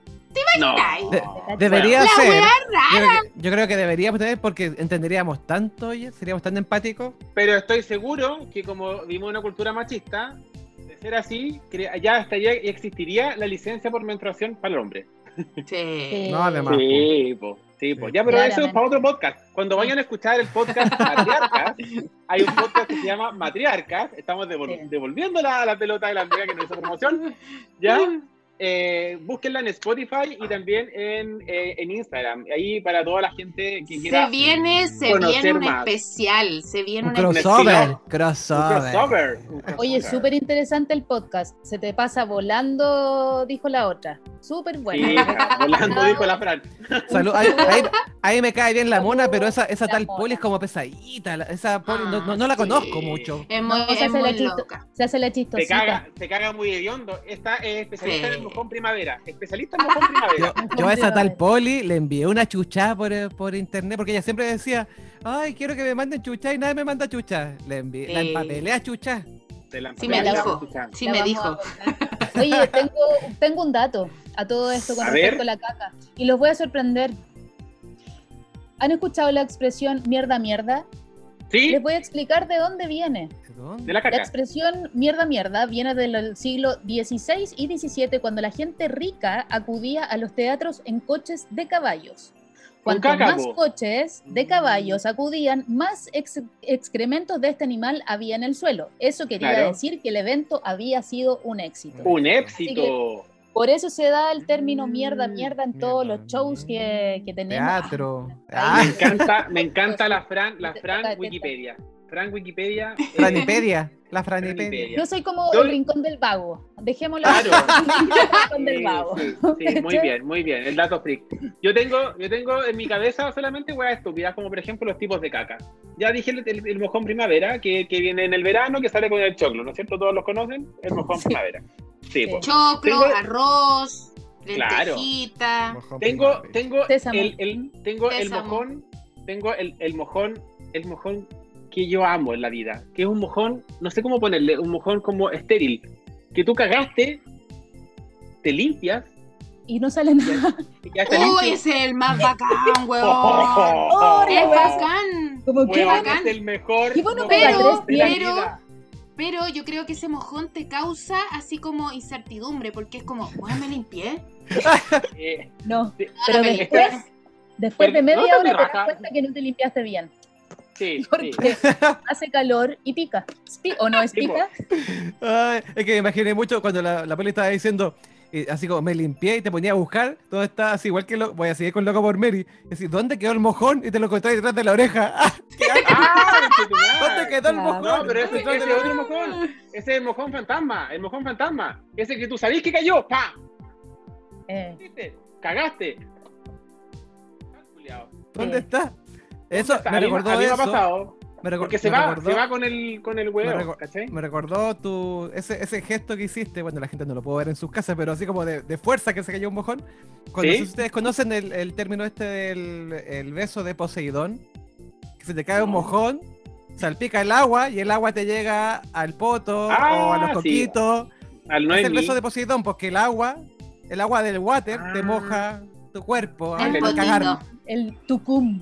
No. Ay. De- debería La ser. Yo rara. creo, que, yo creo que deberíamos tener porque entenderíamos tanto, oye, seríamos tan empáticos. Pero estoy seguro que como vivimos una cultura machista, de ser así, ya estaría y existiría la licencia por menstruación para el hombre. Sí. No, además. Sí, po, sí, po. Ya, pero eso es Claramente. para otro podcast. Cuando vayan a escuchar el podcast Matriarcas, hay un podcast que se llama Matriarcas. Estamos devol- Sí. devolviendo la, la pelota de la amiga que nos hizo promoción. ¿Ya? Eh, búsquenla en Spotify y también en, eh, en Instagram. Ahí para toda la gente que quiera Se viene, se conocer viene un más. especial. Se viene Un un especial. crossover. Crossover. crossover. Oye, súper interesante el podcast. Se te pasa volando, dijo la otra. Súper bueno. Sí, volando dijo la Fran. Salud. Ahí, ahí- ahí me cae bien la mona, pero esa, esa La tal mona. poli es como pesadita. Esa poli no, no- no la Ah, sí. conozco mucho. Es muy, No, se es hace la muy loca. Se hace la Se chistosita. caga, se caga muy hediondo. Esta es especialista Sí. en mojón primavera. Especialista en mojón primavera. Yo, yo a esa tal poli le envié una chucha por, eh, por internet porque ella siempre decía, ay, quiero que me manden chucha y nadie me manda chucha. Le envié, la Sí. empapelé a chucha. La Sí me la- dijo. la- Sí La me dijo. Oye, tengo, tengo un dato a todo esto con A respecto ver. a la caca. Y los voy a sorprender. ¿Han escuchado la expresión mierda, mierda? ¿Sí? Les voy a explicar de dónde viene. ¿De dónde? De la La expresión mierda, mierda viene del siglo XVI y XVII, cuando la gente rica acudía a los teatros en coches de caballos. Cuanto caca, más po. coches de caballos acudían, más ex- excrementos de este animal había en el suelo. Eso quería Claro. decir que el evento había sido un éxito. Un éxito. Por eso se da el término mierda, Mm, mierda en todos mierda, los shows que, que tenemos. Teatro. Ah, Me encanta, me encanta la Fran, la Fran Wikipedia. Fran Wikipedia. eh, Franipedia. La Franipedia. Yo soy como el rincón del vago. Dejémoslo Claro. el rincón del Sí, vago. sí, sí, muy bien, muy bien. El dato freak. Yo tengo, yo tengo en mi cabeza solamente weas estúpidas, como por ejemplo los tipos de caca. Ya dije el, el- el mojón primavera, que, que viene en el verano, que sale con el choclo, ¿no es cierto? Todos los conocen, el mojón Sí. primavera. Sí, pues. Choclo, Tengo- arroz, Claro. lentejita. Mojón Tengo, tengo Sésamo. el, el- tengo el Sésamo. mojón, tengo el, el mojón, el mojón que yo amo en la vida, que es un mojón, no sé cómo ponerle, un mojón como estéril, que tú cagaste, te limpias Y no sale nada. y ya está Uy, limpio. ese es el más bacán, weón. Oh, Es la wea. bacán. Como que Huevón, bacán. es el mejor Qué bueno pero- vida. Pero yo creo que ese mojón te causa así como incertidumbre, porque es como, weón, me limpié. Eh, No, pero después, de media no hora te das cuenta que no te limpiaste bien. sí, sí. Porque hace calor y pica. Pi- ¿O no es pica? Ay, es que me imaginé mucho cuando la, la poli estaba diciendo, eh, así como me limpié y te ponía a buscar, todo está así igual que lo, voy a seguir con loco por Mary. Es decir, ¿dónde quedó el mojón? Y te lo encontré detrás de la oreja. ¡Ah! ¡Ah! ¿Dónde quedó el mojón? No, pero ese, ese es otro mojón. Ese es el mojón fantasma, el mojón fantasma. Ese que tú sabís que cayó, ¡pa! Eh, ¿Viste? ¡Cagaste! Ah. ¿Dónde está? Eso me recordó a mí me ha eso. pasado. Me recor- Porque se me va, recordó- se va con el, con el me huevo, recor- ¿cachai? Me recordó tu ese, ese gesto que hiciste, bueno, la gente no lo puede ver en sus casas, pero así como de, de fuerza que se cayó un mojón. Cuando ¿Sí? si ustedes conocen el, el término este del el beso de Poseidón, que se te cae un No. mojón, salpica el agua y el agua te llega al poto Ah, o a los sí. coquitos. Al no es el beso de Poseidón, porque el agua, el agua del water te Ah. moja tu cuerpo El de potito. cagar. el tucum.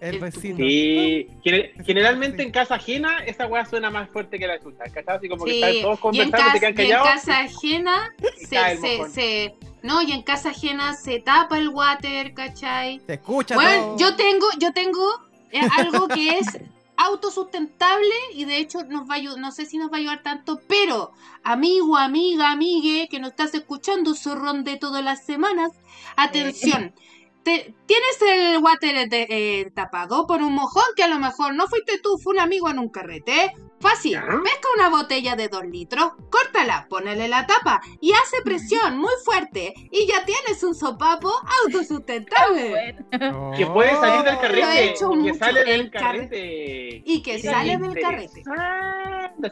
El besito. Sí, Gener- generalmente en casa ajena esa weá suena más fuerte que la chucha, ¿cachai? Así como que Sí, están todos y conversando, casa, te quedan y en callados. casa ajena y se, se, se- no, y en casa ajena se tapa el water, ¿cachai? Te escucha Bueno, todo. yo tengo, yo tengo eh, algo que es autosustentable y de hecho nos va a ayudar, no sé si nos va a ayudar tanto, pero amigo, amiga, amigue que nos estás escuchando, zorrón de todas las semanas, atención. Te- tienes el water de- eh, tapado por un mojón que a lo mejor no fuiste tú, fue un amigo en un carrete. Fácil, pesca una botella de dos litros, córtala, ponele la tapa y hace presión muy fuerte y ya tienes un sopapo autosustentable. Bueno, Que puede salir del Oh. carrete. He hecho que mucho, sale del el carrete. Y que Mira, sale del carrete.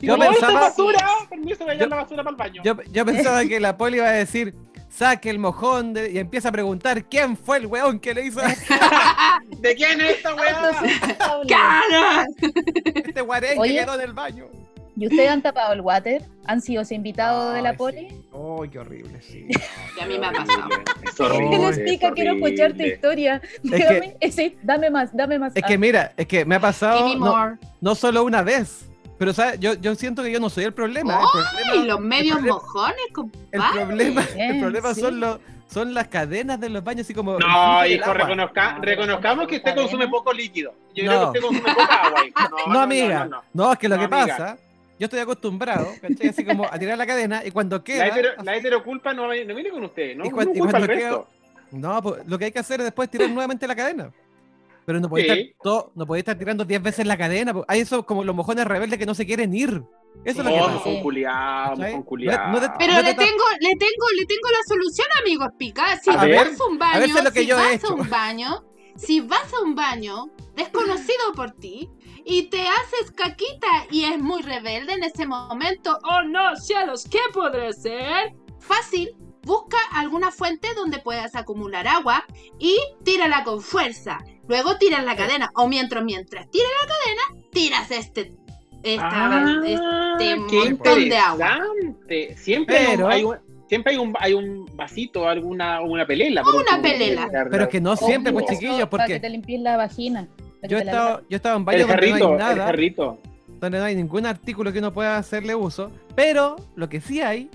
Yo "Oh, pensaba- basura! Permiso Yo- la basura para el baño. Yo, yo pensaba que la poli iba a decir, saque el mojón de- y empieza a preguntar quién fue el weón que le hizo ¿De quién es esta weá? ¡Cara! este guarén que quedó en el baño. ¿Y ustedes han tapado el water? ¿Han sido invitados de la poli? sí. Ay, qué horrible, sí. Y a mí me ha pasado. Es horrible. ¿Qué les es explica? Quiero escuchar tu historia. que- Dígame, ese, dame más, dame más. Es que mira, es que me ha pasado no solo una vez, pero ¿sabes? Yo, yo siento que yo no soy el problema. El problema, los medios problema- mojones, el compadre. problema, el problema sí. son, los, son las cadenas de los baños, así como... el No, hijo, reconozca- No, reconozcamos que usted consume poco líquido. Yo No. creo que usted consume poca agua. hijo. No, amiga. No, no, no. es que lo No, que amiga. pasa, yo estoy acostumbrado, ¿cachai? Así como a tirar la cadena y cuando queda... La, hetero, así- la heteroculpa no, no viene con usted, ¿no? Y cuan- no y cuando resto. No, pues, lo que hay que hacer es después tirar nuevamente la cadena. Pero no podéis Sí. estar, todo- no podéis estar tirando 10 veces la cadena. Hay eso como los mojones rebeldes que no se quieren ir. Eso es lo que Oh, pasa. No te- Pero No le tengo, le tengo, le tengo la solución, amigo Espica. Si A vas ver, a un baño, si vas a un baño, si vas a un baño desconocido por ti y te haces caquita y es muy rebelde en ese momento, oh no, cielos, ¿qué podré ser? Fácil, busca alguna fuente donde puedas acumular agua y tírala con fuerza. Luego tiras la cadena o mientras mientras tiras la cadena, tiras este esta, Ah, este montón de agua. Siempre hay un- Pero- hay un- siempre hay un, hay un vasito, alguna una pelela. Una último, pelela. Pero es que no siempre, pues Obvio, chiquillos, Para que porque te limpies la vagina. yo he estado, yo he estado en El baños donde no hay nada, donde no hay ningún artículo que uno pueda hacerle uso, pero lo que sí hay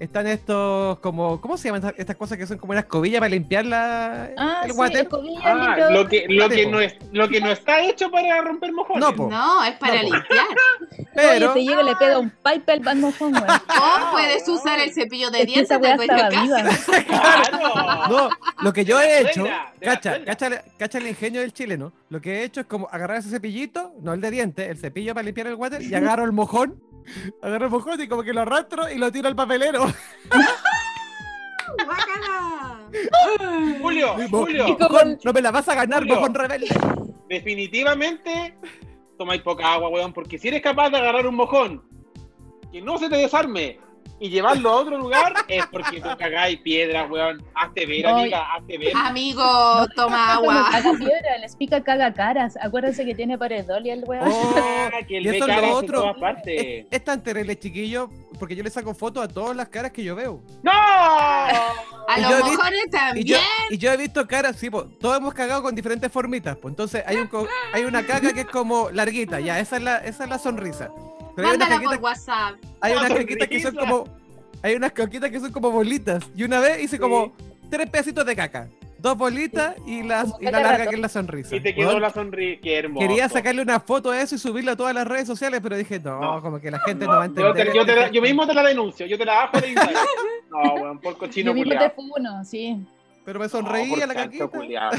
están estos como, ¿cómo se llaman estas, estas cosas que son como una escobilla para limpiar la, Ah, el sí, water? escobilla, Ah, lo que, lo, que no es, lo que no está hecho para romper mojones. No, po. No, es para No, limpiar. Pero, Oye, te llega y le pega un pipe al weón. O puedes usar el cepillo de Es que dientes esa de. ¡Claro! no, lo que yo he hecho, cacha, cacha, cacha el ingenio del chileno, lo que he hecho es como agarrar ese cepillito, no el de dientes, el cepillo para limpiar el water, y agarro el mojón, agarro el mojón y como que lo arrastro y lo tiro al papelero. Guácala. Julio, Julio, Y como- mojón, no me la vas a ganar, Julio. mojón rebelde. definitivamente tomáis poca agua, weón, porque si eres capaz de agarrar un mojón que no se te desarme y llevarlo a otro lugar, es porque tú cagáis piedras, weón. Hazte ver, No, amiga, hazte ver. Amigo, toma agua. caga piedra, les pica caga caras. Acuérdense que tiene paredol y el weón. Oh, Ah, que el y eso es lo otro. Es, es tan terrible, chiquillo, porque yo le saco fotos a todas las caras que yo veo. ¡No! A Y los mojones Y también. yo, y yo he visto caras, sí, todos hemos cagado con diferentes formitas. Pues entonces hay, un, co- hay una caca que es como larguita, ya, esa es la, esa es la sonrisa. Pero hay unas Mándala por caquitas, WhatsApp. hay unas caquitas que son como. Hay unas caquitas que son como bolitas. Y una vez hice como tres pedacitos de caca. Dos bolitas y la, y larga que es la sonrisa. Y te quedó la sonrisa. Qué hermoso. Quería sacarle una foto a eso y subirla a todas las redes sociales, pero dije, no, No. como que la gente no, va a Yo, entender. te- yo te la- yo gesto. mismo te la denuncio, yo te la bajo de Instagram. No, weón, por cochino Yo mismo te funo, sí. Pero me No, sonreía por la caquita. culiao.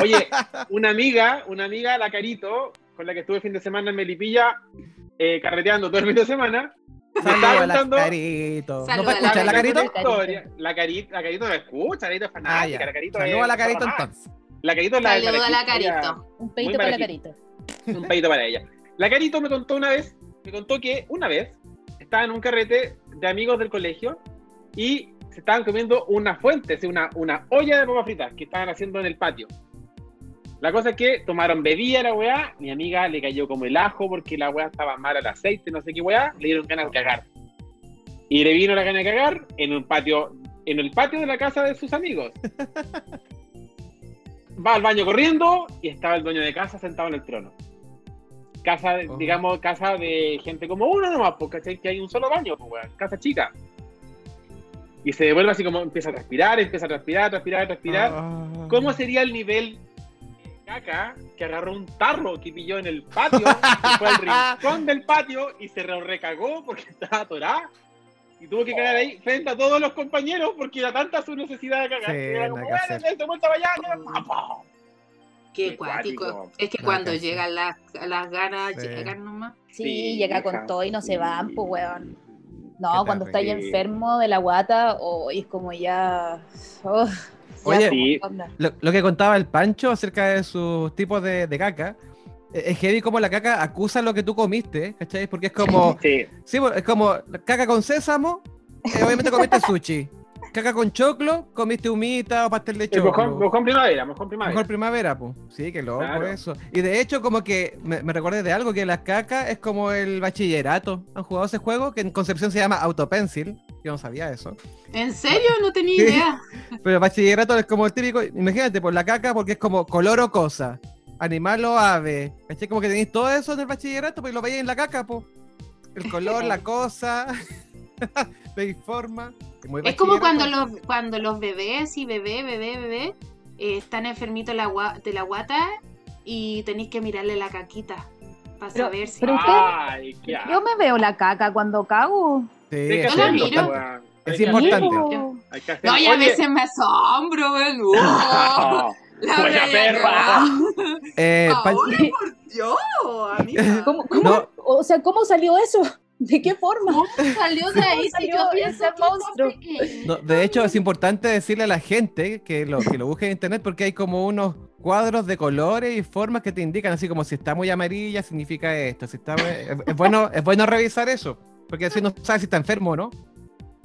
Oye, una amiga, una amiga, la Carito, con la que estuve el fin de semana en Melipilla, eh, carreteando todo el fin de semana. Saludos a la carito. ¿No puede a la escuchar la carito? La carito, la carito no escucha, la carito es Ah, fanática, la carito Saludos es- a la carito entonces. La carito es la Saludos a la carito. Un Muy peito para la carita. un pedito para ella. La Carito me contó una vez, me contó que una vez estaba en un carrete de amigos del colegio y se estaban comiendo una fuente, una, una olla de papas fritas que estaban haciendo en el patio. La cosa es que tomaron bebida la weá, mi amiga le cayó como el ajo porque la weá estaba mal al aceite, no sé qué weá, le dieron ganas de cagar. Y le vino la gana de cagar en un patio, en el patio de la casa de sus amigos. Va al baño corriendo y estaba el dueño de casa sentado en el trono. Casa, Oh. digamos, casa de gente como uno nomás, porque que hay un solo baño, pues, weón, casa chica. Y se devuelve así como empieza a transpirar, empieza a transpirar, transpirar, transpirar. Ah. ¿Cómo sería el nivel caca que agarró un tarro que pilló en el patio, que fue al rincón del patio y se re- recagó porque estaba atorada? Y tuvo que cagar ahí frente a todos los compañeros porque era tanta su necesidad de cagar. Sí, que era como, nada que bueno, hacer. vente, vuelta para allá, ya, papá. Qué cuático. Es que cuando llegan las, las ganas, Sí. llegan nomás. Sí, Sí, llega con hija. todo y no se van, pues, weón. No, cuando estáis enfermo de la guata, o es como ya. oh, ya Oye, Sí. Lo, lo que contaba el Pancho acerca de sus tipos de, de caca, eh, es heavy como la caca acusa lo que tú comiste, ¿cachai? Porque es como, Sí, sí, es como caca con sésamo, eh, obviamente comiste sushi. Caca con choclo, comiste humita o pastel de el choclo. mojón, mojón primavera, mojón primavera. Mejor primavera, pues. Sí, que loco Claro. eso. Y de hecho, como que me, me recordé de algo, que la caca es como el bachillerato. ¿Han jugado ese juego? Que en Concepción se llama Autopencil. Yo no sabía eso. ¿En serio? No tenía Sí. idea. Pero el bachillerato es como el típico, imagínate, por la caca, porque es como color o cosa, animal o ave. ¿Cachai? Como que tenéis todo eso en el bachillerato, pues lo veis en la caca, pues. El color, la cosa, la forma. Es como cuando los, cuando los bebés y bebé, bebé, bebé eh, están enfermitos de la, gua- de la guata y tenéis que mirarle la caquita para Pero- saber si. pero- usted- Ay, qué Yo me veo la caca cuando cago. Sí, Hay que es Yo la miro. Es Hay importante. que. No, y a Oye, veces me asombro, weón. ¡Oh! La Buena perra. Eh, Ahora, por Dios, amiga. ¿Cómo, cómo- No. O sea, ¿cómo salió eso? ¿De qué forma? ¿Cómo salió de ahí? Si yo pienso monstruo? no, de hecho, es importante decirle a la gente que lo, que lo busque en internet porque hay como unos cuadros de colores y formas que te indican, así como si está muy amarilla, significa esto. Si está, es, es bueno, es bueno revisar eso, porque así no sabes si está enfermo o no.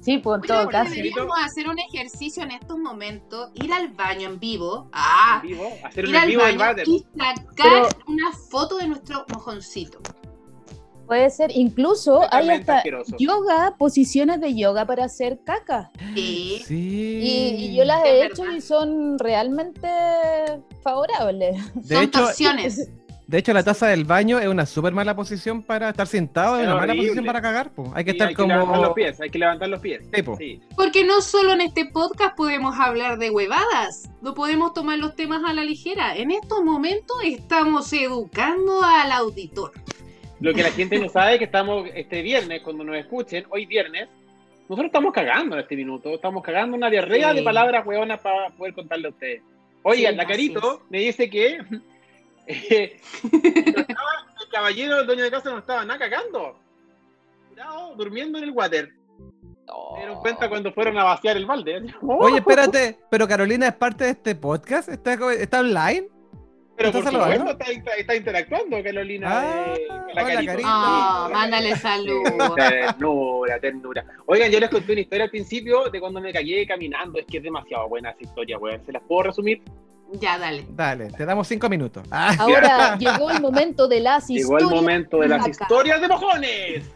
Sí, pues en todo caso. deberíamos hacer un ejercicio en estos momentos, ir al baño en vivo, ah, en vivo, hacer un ir en al vivo baño y sacar Pero- una foto de nuestro mojoncito. Puede ser, incluso hay hasta asqueroso. yoga, posiciones de yoga para hacer caca. Sí. Sí. Y, y yo las he hecho y son realmente favorables. De Son hecho, torsiones. de hecho, la taza del baño es una súper mala posición para estar sentado, es Es una mala posición para cagar. po. Hay que Sí, estar hay que levantar los como. pies, hay que levantar los pies. Sí, po. Sí. Porque no solo en este podcast podemos hablar de huevadas, no podemos tomar los temas a la ligera. En estos momentos estamos educando al auditor. Lo que la gente no sabe es que estamos este viernes, cuando nos escuchen, hoy viernes, nosotros estamos cagando en este minuto, estamos cagando una diarrea Sí. de palabras hueonas para poder contarle a ustedes. Oigan, Sí, la Carito me dice que eh, no estaba- el caballero, el dueño de casa, no estaba nada cagando. Curado, durmiendo en el water. Se dieron cuenta cuando fueron a vaciar el balde. Oye, espérate, pero Carolina es parte de este podcast, está online. Pero ¿estás por supuesto está, está- está interactuando Carolina Ah, con hola, Carito. Carito. Ah, mándale saludos. Ternura, ternura. Oigan, yo les conté una historia al principio de cuando me cagué caminando. Es que es demasiado buena esa historia, weón. ¿Se las puedo resumir? Ya, dale. Dale, te damos cinco minutos. Ah, Ahora llegó el momento de las Llegó el historias. momento de las Acá. historias de mojones.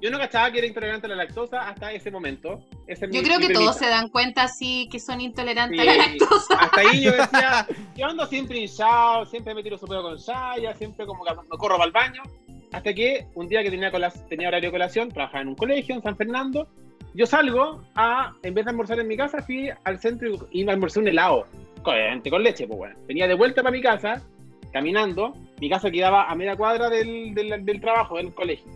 Yo no cachaba que era intolerante a la lactosa hasta ese momento. Ese Yo mi- creo mi que todos se dan cuenta sí que son intolerantes a la lactosa. Hasta ahí yo decía, yo ando siempre hinchado, siempre me tiro su pedo con saya, siempre como que me corro para el baño. Hasta que un día que tenía, tenía horario de colación, trabajaba en un colegio en San Fernando, yo salgo a, en vez de almorzar en mi casa, fui al centro y, y me almorcé un helado, obviamente con leche, pues bueno. Venía de vuelta para mi casa, caminando, mi casa quedaba a media cuadra del, del, del trabajo, del colegio.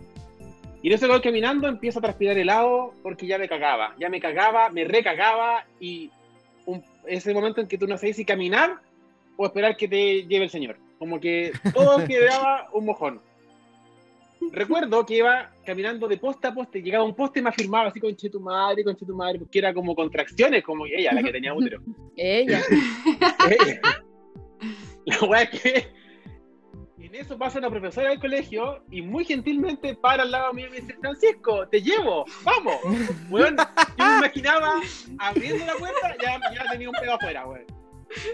Y en eso que voy caminando empiezo a transpirar helado porque ya me cagaba, ya me cagaba, me recagaba y un- ese momento en que tú no sabes si caminar o esperar que te lleve el señor. Como que todo quedaba un mojón. Recuerdo que iba caminando de poste a poste, llegaba a un poste y me afirmaba así, conche tu madre, conche tu madre, porque era como contracciones, como ella, la que tenía útero. Ella. La weá es que en eso pasa una profesora del colegio y muy gentilmente para al lado mío y me dice, Francisco, te llevo, vamos. Weón, yo me imaginaba abriendo la puerta, ya, ya tenía un pedo afuera, weón.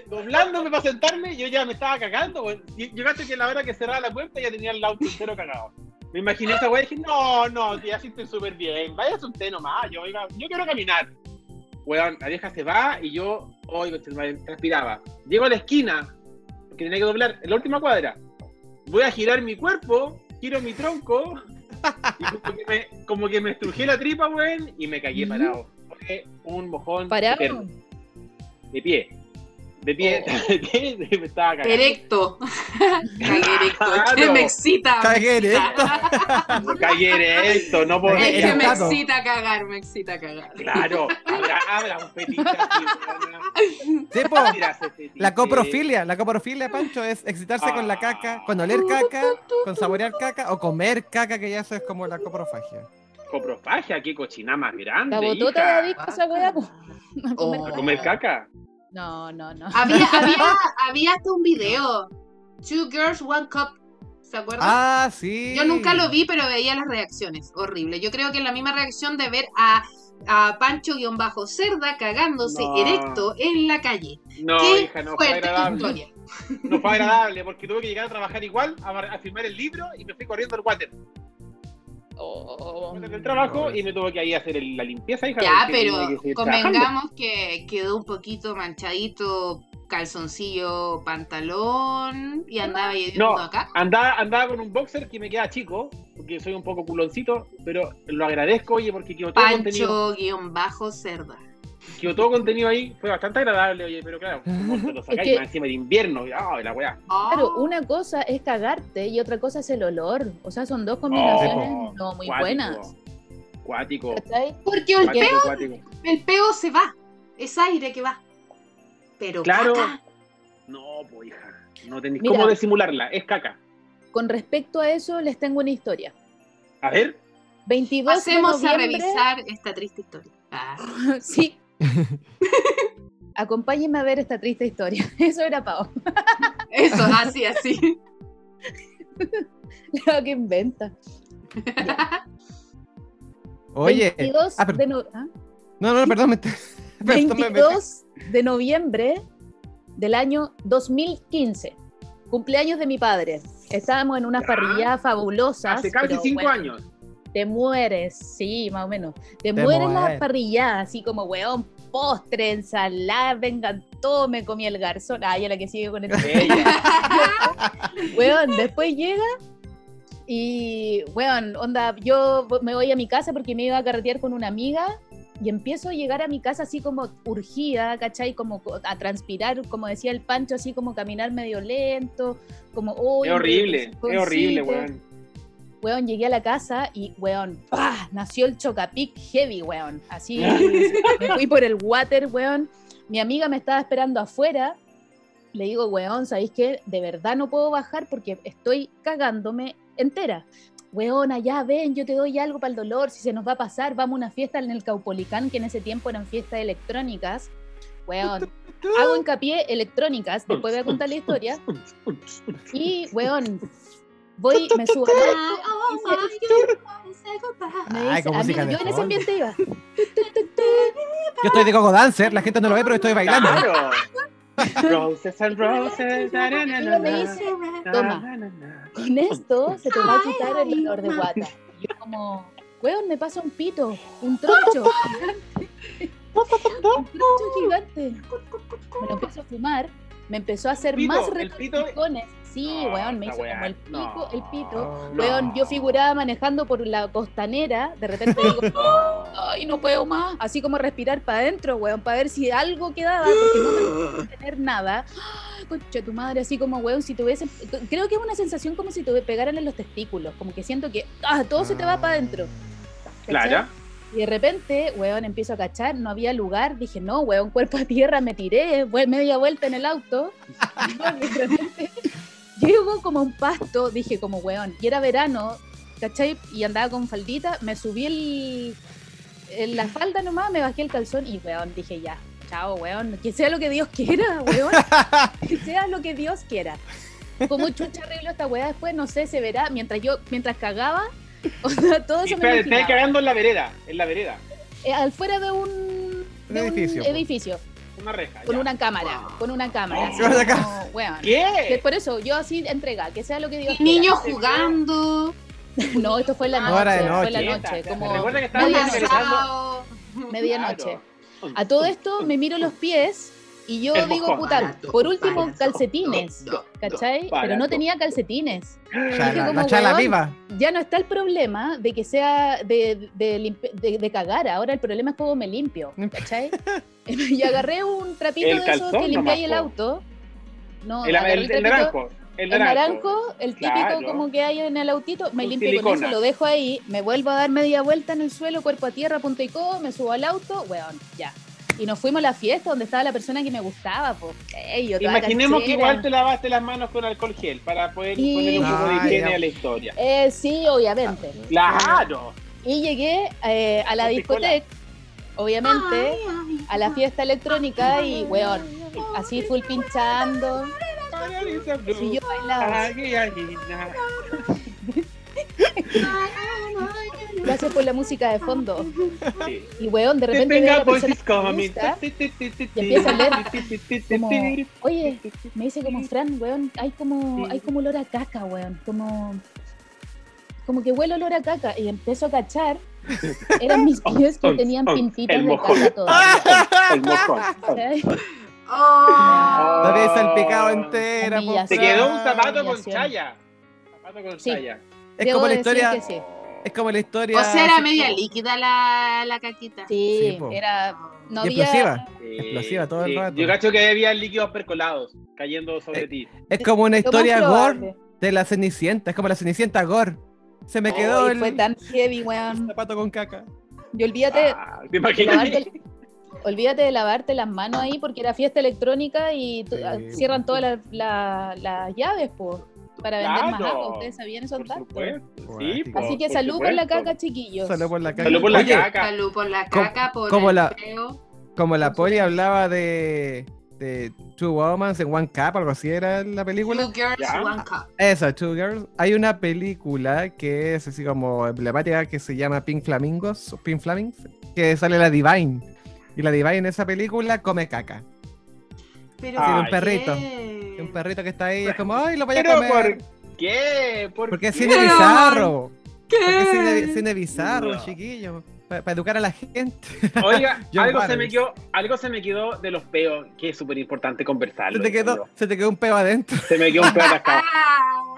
Doblándome para sentarme, yo ya me estaba cagando, weón. Llegaste que la hora que cerraba la puerta ya tenía el auto entero cagado. Me imaginé esa weá y dije, no, no, tía, así estoy súper bien, váyase té nomás, yo, yo quiero caminar. Weón, la vieja se va y yo, oigo, transpiraba. Llego a la esquina, porque tenía que doblar en la última cuadra. Voy a girar mi cuerpo, giro mi tronco, y como que me, como que me estrujé la tripa, weón, y me caí parado. Fue un mojón Parado. de pie. De pie, Oh. de pie, me estaba cagando. Erecto. Cagué erecto. Es que me excita. Cagué excita. Caí erecto, no por Es que me excita cagar, me excita cagar. Claro, habrá, habrá un fetiche así, weón. Sí, po. Mira ese fetiche. La coprofilia, la coprofilia, Pancho, es excitarse con la caca, con oler caca, con saborear caca o comer caca, que ya eso es como la coprofagia. Coprofagia, qué cochina más grande. La botota hija. de adicto esa weá. A comer Oh. ¿A comer caca? No, no, no. Había, había, había hasta un video. Two girls, one cup. ¿Se acuerdan? Ah, sí. Yo nunca lo vi, pero veía las reacciones. Horrible. Yo creo que es la misma reacción de ver a, a Pancho-Cerda cagándose No. erecto en la calle. No, Qué hija, no fue agradable. historia. No fue agradable porque tuve que llegar a trabajar igual, a, a firmar el libro y me fui corriendo al water. Oh, del trabajo y me tuve que ahí hacer el- la limpieza, hija. Ya, pero que convengamos que quedó un poquito manchadito calzoncillo, pantalón y andaba hediondo No, acá. andaba, andaba con un boxer que me queda chico, porque soy un poco culoncito, pero lo agradezco, oye, porque quedó todo contenido, Pancho-cerda. Quedó todo contenido ahí, fue bastante agradable, oye, pero claro, te lo sacáis Es que- encima de invierno, y, ay, la weá. Claro, Oh, una cosa es cagarte y otra cosa es el olor. O sea, son dos combinaciones Oh, no muy cuático, buenas. Cuático, ¿Cachai? Porque el cuático, peo, cuático. el peo se va. Es aire que va. Pero Claro. caca, No, pues hija, no tenéis Mira. cómo disimularla, es caca. Con respecto a eso, les tengo una historia. A ver, 22 pasemos de a noviembre. revisar esta triste historia. Ah. Sí. Acompáñenme a ver esta triste historia. Eso era Pau. Eso, así, así. Lo que inventa. Oye. 22 ah, pero- de no- ¿ah? No, no, perdón, me, perdón, me- me- 22 de noviembre del año 2015. Cumpleaños de mi padre. Estábamos en unas parrilladas fabulosas. Hace casi pero, cinco bueno, años. Te mueres, sí, más o menos. Te, Te mueres las parrilladas, así como, weón, postre, ensalada, vengan todo, me comí el garzón. Ay, a la que sigue con el... Ella. Weón, después llega y, weón, onda, yo me voy a mi casa porque me iba a carretear con una amiga y empiezo a llegar a mi casa así como urgida, ¿cachai? Como co- a transpirar, como decía el Pancho, así como caminar medio lento, como, uy, Es horrible, es rinconcito". horrible, weón. Weón, llegué a la casa y, weón, ¡pah! nació el Chocapic Heavy, weón. Así, me fui por el water, weón. Mi amiga me estaba esperando afuera. Le digo, weón, ¿sabéis qué? De verdad no puedo bajar porque estoy cagándome entera. Weón, allá ven, yo te doy algo para el dolor. Si se nos va a pasar, vamos a una fiesta en el Caupolicán, que en ese tiempo eran fiestas electrónicas. Weón, hago hincapié electrónicas, después voy a contar la historia. Y, weón, voy, me subo Ay, a mí- música de yo en ese ambiente iba. Yo estoy de Coco Dancer, la gente no lo ve, pero estoy bailando. Claro. Roses and roses. me dice, toma. Con esto se te va a quitar el dolor de guata. Y yo como, weón, me pasa un pito, un troncho gigante. Un troncho gigante. Me lo empiezo a fumar, me empezó a hacer Pito, más retorcijones. Sí, No, weón, me hizo weá, como el pico, no. el pito. No. Weón, yo figuraba manejando por la costanera, de repente digo, ay, no puedo más. Así como respirar para adentro, weón, para ver si algo quedaba, porque no me gusta tener nada. Ay, Concha tu madre, así como, weón, si tuviese. Creo que es una sensación como si te pegaran en los testículos, como que siento que ah, todo se te va para adentro. Claro. Y de repente, weón, empiezo a cachar, no había lugar. Dije, no, weón, cuerpo a tierra, me tiré, media vuelta en el auto. Y de repente llego como a un pasto, dije, como weón. Y era verano, ¿cachai? Y andaba con faldita, me subí el, la falda nomás, me bajé el calzón y, weón, dije, ya, chao, weón, que sea lo que Dios quiera, weón. que sea lo que Dios quiera. Como chucha arreglo esta weá después, no sé, se verá. Mientras yo, mientras cagaba, o sea, todo Y eso me estás cagando en la vereda. En la vereda. Eh, al fuera de un, de un edificio, po. edificio, Una reja. con ya. una cámara, con una cámara. así Con una como, weón. Que ¿Qué? por eso yo así entrega, que sea lo que Dios Niños jugando. No, esto fue en la No, noche, era de fue en la noche. noche, como Recuerda que conversando. medianoche. Claro. A todo esto me miro los pies y yo El digo, mojón. puta, por último Barato, calcetines, ¿cachai? Pero no tenía calcetines. Chala, Dije como, la chala weón, viva. Ya no está el problema de que sea de, de, de- de cagar, ahora el problema es cómo me limpio, ¿cachai? y agarré un trapito El de esos que limpiáis el auto. No, El, el, el naranjo. El el naranjo. el típico Claro. como que hay en el autito, me limpio con eso, lo dejo ahí, me vuelvo a dar media vuelta en el suelo, cuerpo a tierra, punto y codo, me subo al auto, weón, ya. Y nos fuimos a la fiesta donde estaba la persona que me gustaba, pues. yo Imaginemos que igual te lavaste las manos con alcohol gel para poder Sí. poner un poco de higiene a la historia. Eh, sí, obviamente. ¡Claro! Y llegué eh, a la discoteca, obviamente, a la fiesta electrónica y, weón, así full pinchando. Y yo bailaba. Gracias por la música de fondo. Sí. Y, weón, de The repente veo a finger la persona voice is que me coming. Y empieza a leer como, oye, me dice como Fran, weón, hay como, Sí. hay como olor a caca, weón, como, como que huele olor a caca, y empiezo a cachar, eran mis pies que tenían pintitas el de caca todavía. El mojón. Oh. Salpicado entera. Fran. quedó un zapato con chaya. Zapato con Sí. chaya. Es Debo como la historia. sí. Es como la historia. O sea, era media como- líquida la, la caquita. Sí, Sí, era, no había, explosiva. Sí, Explosiva todo el rato. Yo cacho que había líquidos percolados cayendo sobre Eh, ti. Es como una historia gore de la Cenicienta. Es como la Cenicienta gore. Se me quedó el fue tan heavy, weón. zapato con caca. Y olvídate, Ah, olvídate de lavarte las manos ahí porque era fiesta electrónica y Sí, ah, cierran todas las la- las llaves, pues, para vender más agua. Ustedes sabían esos Por datos. Sí, tipo, po, Así que por salud por la caca, chiquillos. Solo por la caca. Salud por la Oye, caca. Salud por la caca, por como el la- feo. Como la poli hablaba de, de Two Womans en One Cup, algo así era la película. Two girls, Ya. one cup. Esa, Two Girls. Hay una película que es así como emblemática que se llama Pink Flamingos, Pink Flamings, que sale la Divine. Y la Divine en esa película come caca. Pero Tiene un ¿por perrito. qué? Y un perrito que está ahí es como, ay, lo voy a Pero comer. por, qué? ¿Por Porque es qué? cine bizarro. ¿Qué? Porque es cine, cine bizarro, No. chiquillo. Para educar a la gente. Oiga, algo se, me quedó, algo se me quedó de los peos, que es súper importante conversarlo. Se te, quedó, se te quedó un peo adentro. Se me quedó un peo atascado.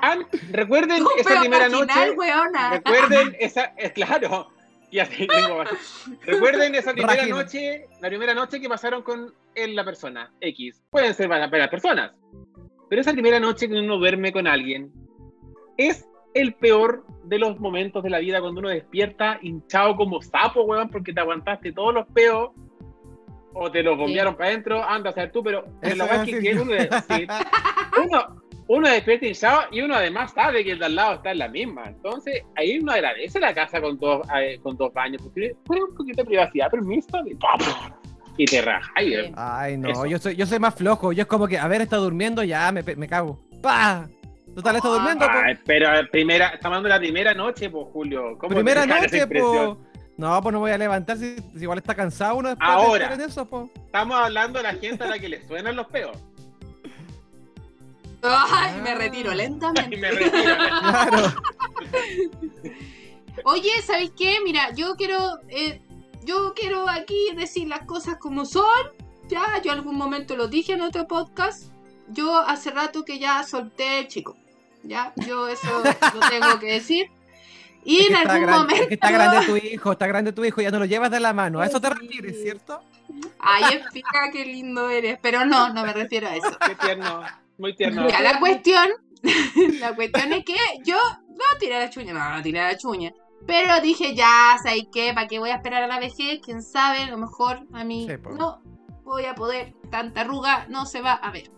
Ah, recuerden un esa primera noche. weona. Recuerden esa, es claro. Y así tengo- Recuerden esa primera noche, la primera noche que pasaron con él, la persona X. Pueden ser varias personas. Pero esa primera noche que uno duerme con alguien es el peor de los momentos de la vida cuando uno despierta hinchado como sapo, weón, porque te aguantaste todos los peos o te los bombearon para adentro, anda a saber tú, pero, pero la verdad que, que uno, sí, uno, uno despierta hinchado y uno además sabe que el de al lado está en la misma. Entonces, ahí uno agradece la casa con dos, eh, con dos baños, porque un poquito de privacidad, permiso, y te raja. Y, Sí. Ay, no, Eso. yo soy, yo soy más flojo. Yo es como que, a ver, está durmiendo, ya me, me cago. ¡Pah! Total, está durmiendo, po. Ay, pero primera, estamos hablando de la primera noche, pues, Julio. ¿Cómo Primera noche, po. No, pues no voy a levantar si, si igual está cansado uno después Ahora. de estar en eso, po. Estamos hablando de la gente a la que le suenan los peos. Ay, me Ah. retiro Y lentamente. me retiro. Claro. Oye, ¿sabéis qué? Mira, yo quiero, eh, yo quiero aquí decir las cosas como son. Ya, yo algún momento lo dije en otro podcast. Yo hace rato que ya solté el chico. Ya, yo eso lo tengo que decir. Y Es que en algún grande, momento. es que está grande tu hijo, está grande tu hijo, ya no lo llevas de la mano. A eso te refieres, ¿cierto? Ay, explica qué lindo eres. Pero no, no me refiero a eso. Qué tierno. Muy tierno. Ya, la cuestión, la cuestión es que yo no tiré la chuña, no, no tiré la chuña. Pero dije, ya, ¿sabes qué? ¿Para qué voy a esperar a la vejez? ¿Quién sabe? A lo mejor a mí Sí, no voy a poder, tanta arruga no se va a ver.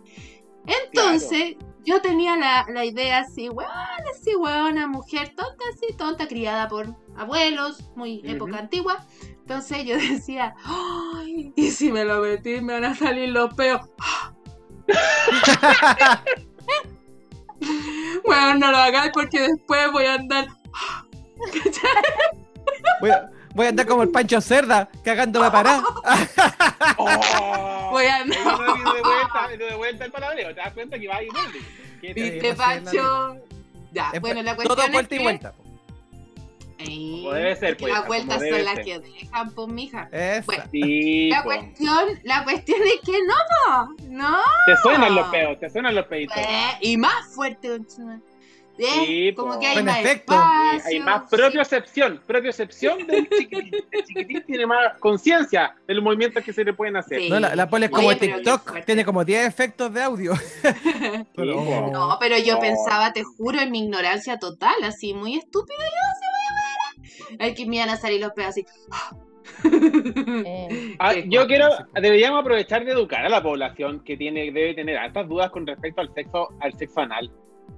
Entonces, yo tenía la, la idea así, weón, así, weón, una mujer tonta, así, tonta, criada por abuelos, muy época antigua. Entonces yo decía, ay, y si me lo metí, me van a salir los peos. Bueno, no lo hagáis porque después voy a andar. Voy a, voy a andar como el Pancho Cerda, cagándome para. Oh, Voy a- uno viene de vuelta, de vuelta el palabreo. ¿Te das cuenta que va a ir ¿Viste, pues, Pancho? Ya, Es- bueno, la todo cuestión es vuelta y vuelta. Como debe ser, pues, las vueltas son las que dejan, pues, mija. Bueno. Sí, La po. cuestión, la cuestión es que no, no. Te suenan los peos, te suenan los peitos. Eh, y más fuerte, conchuma. Eh, Sí, como po. que hay más efecto. Y espacio. hay más sí. propiocepción, propiocepción del chiquitín. El chiquitín tiene más conciencia de los movimientos que se le pueden hacer. Sí. No, la, la pole es Oye, como qué TikTok, tiene como 10 efectos de audio. Pero- Sí, po. No, pero yo Oh. pensaba, te juro, en mi ignorancia total, así, muy estúpida, yo se voy a ver. Ay, que me iban a salir los pedos así. Eh, Ah, yo quiero, deberíamos aprovechar de educar a la población que tiene, debe tener altas dudas con respecto al sexo, al sexo anal.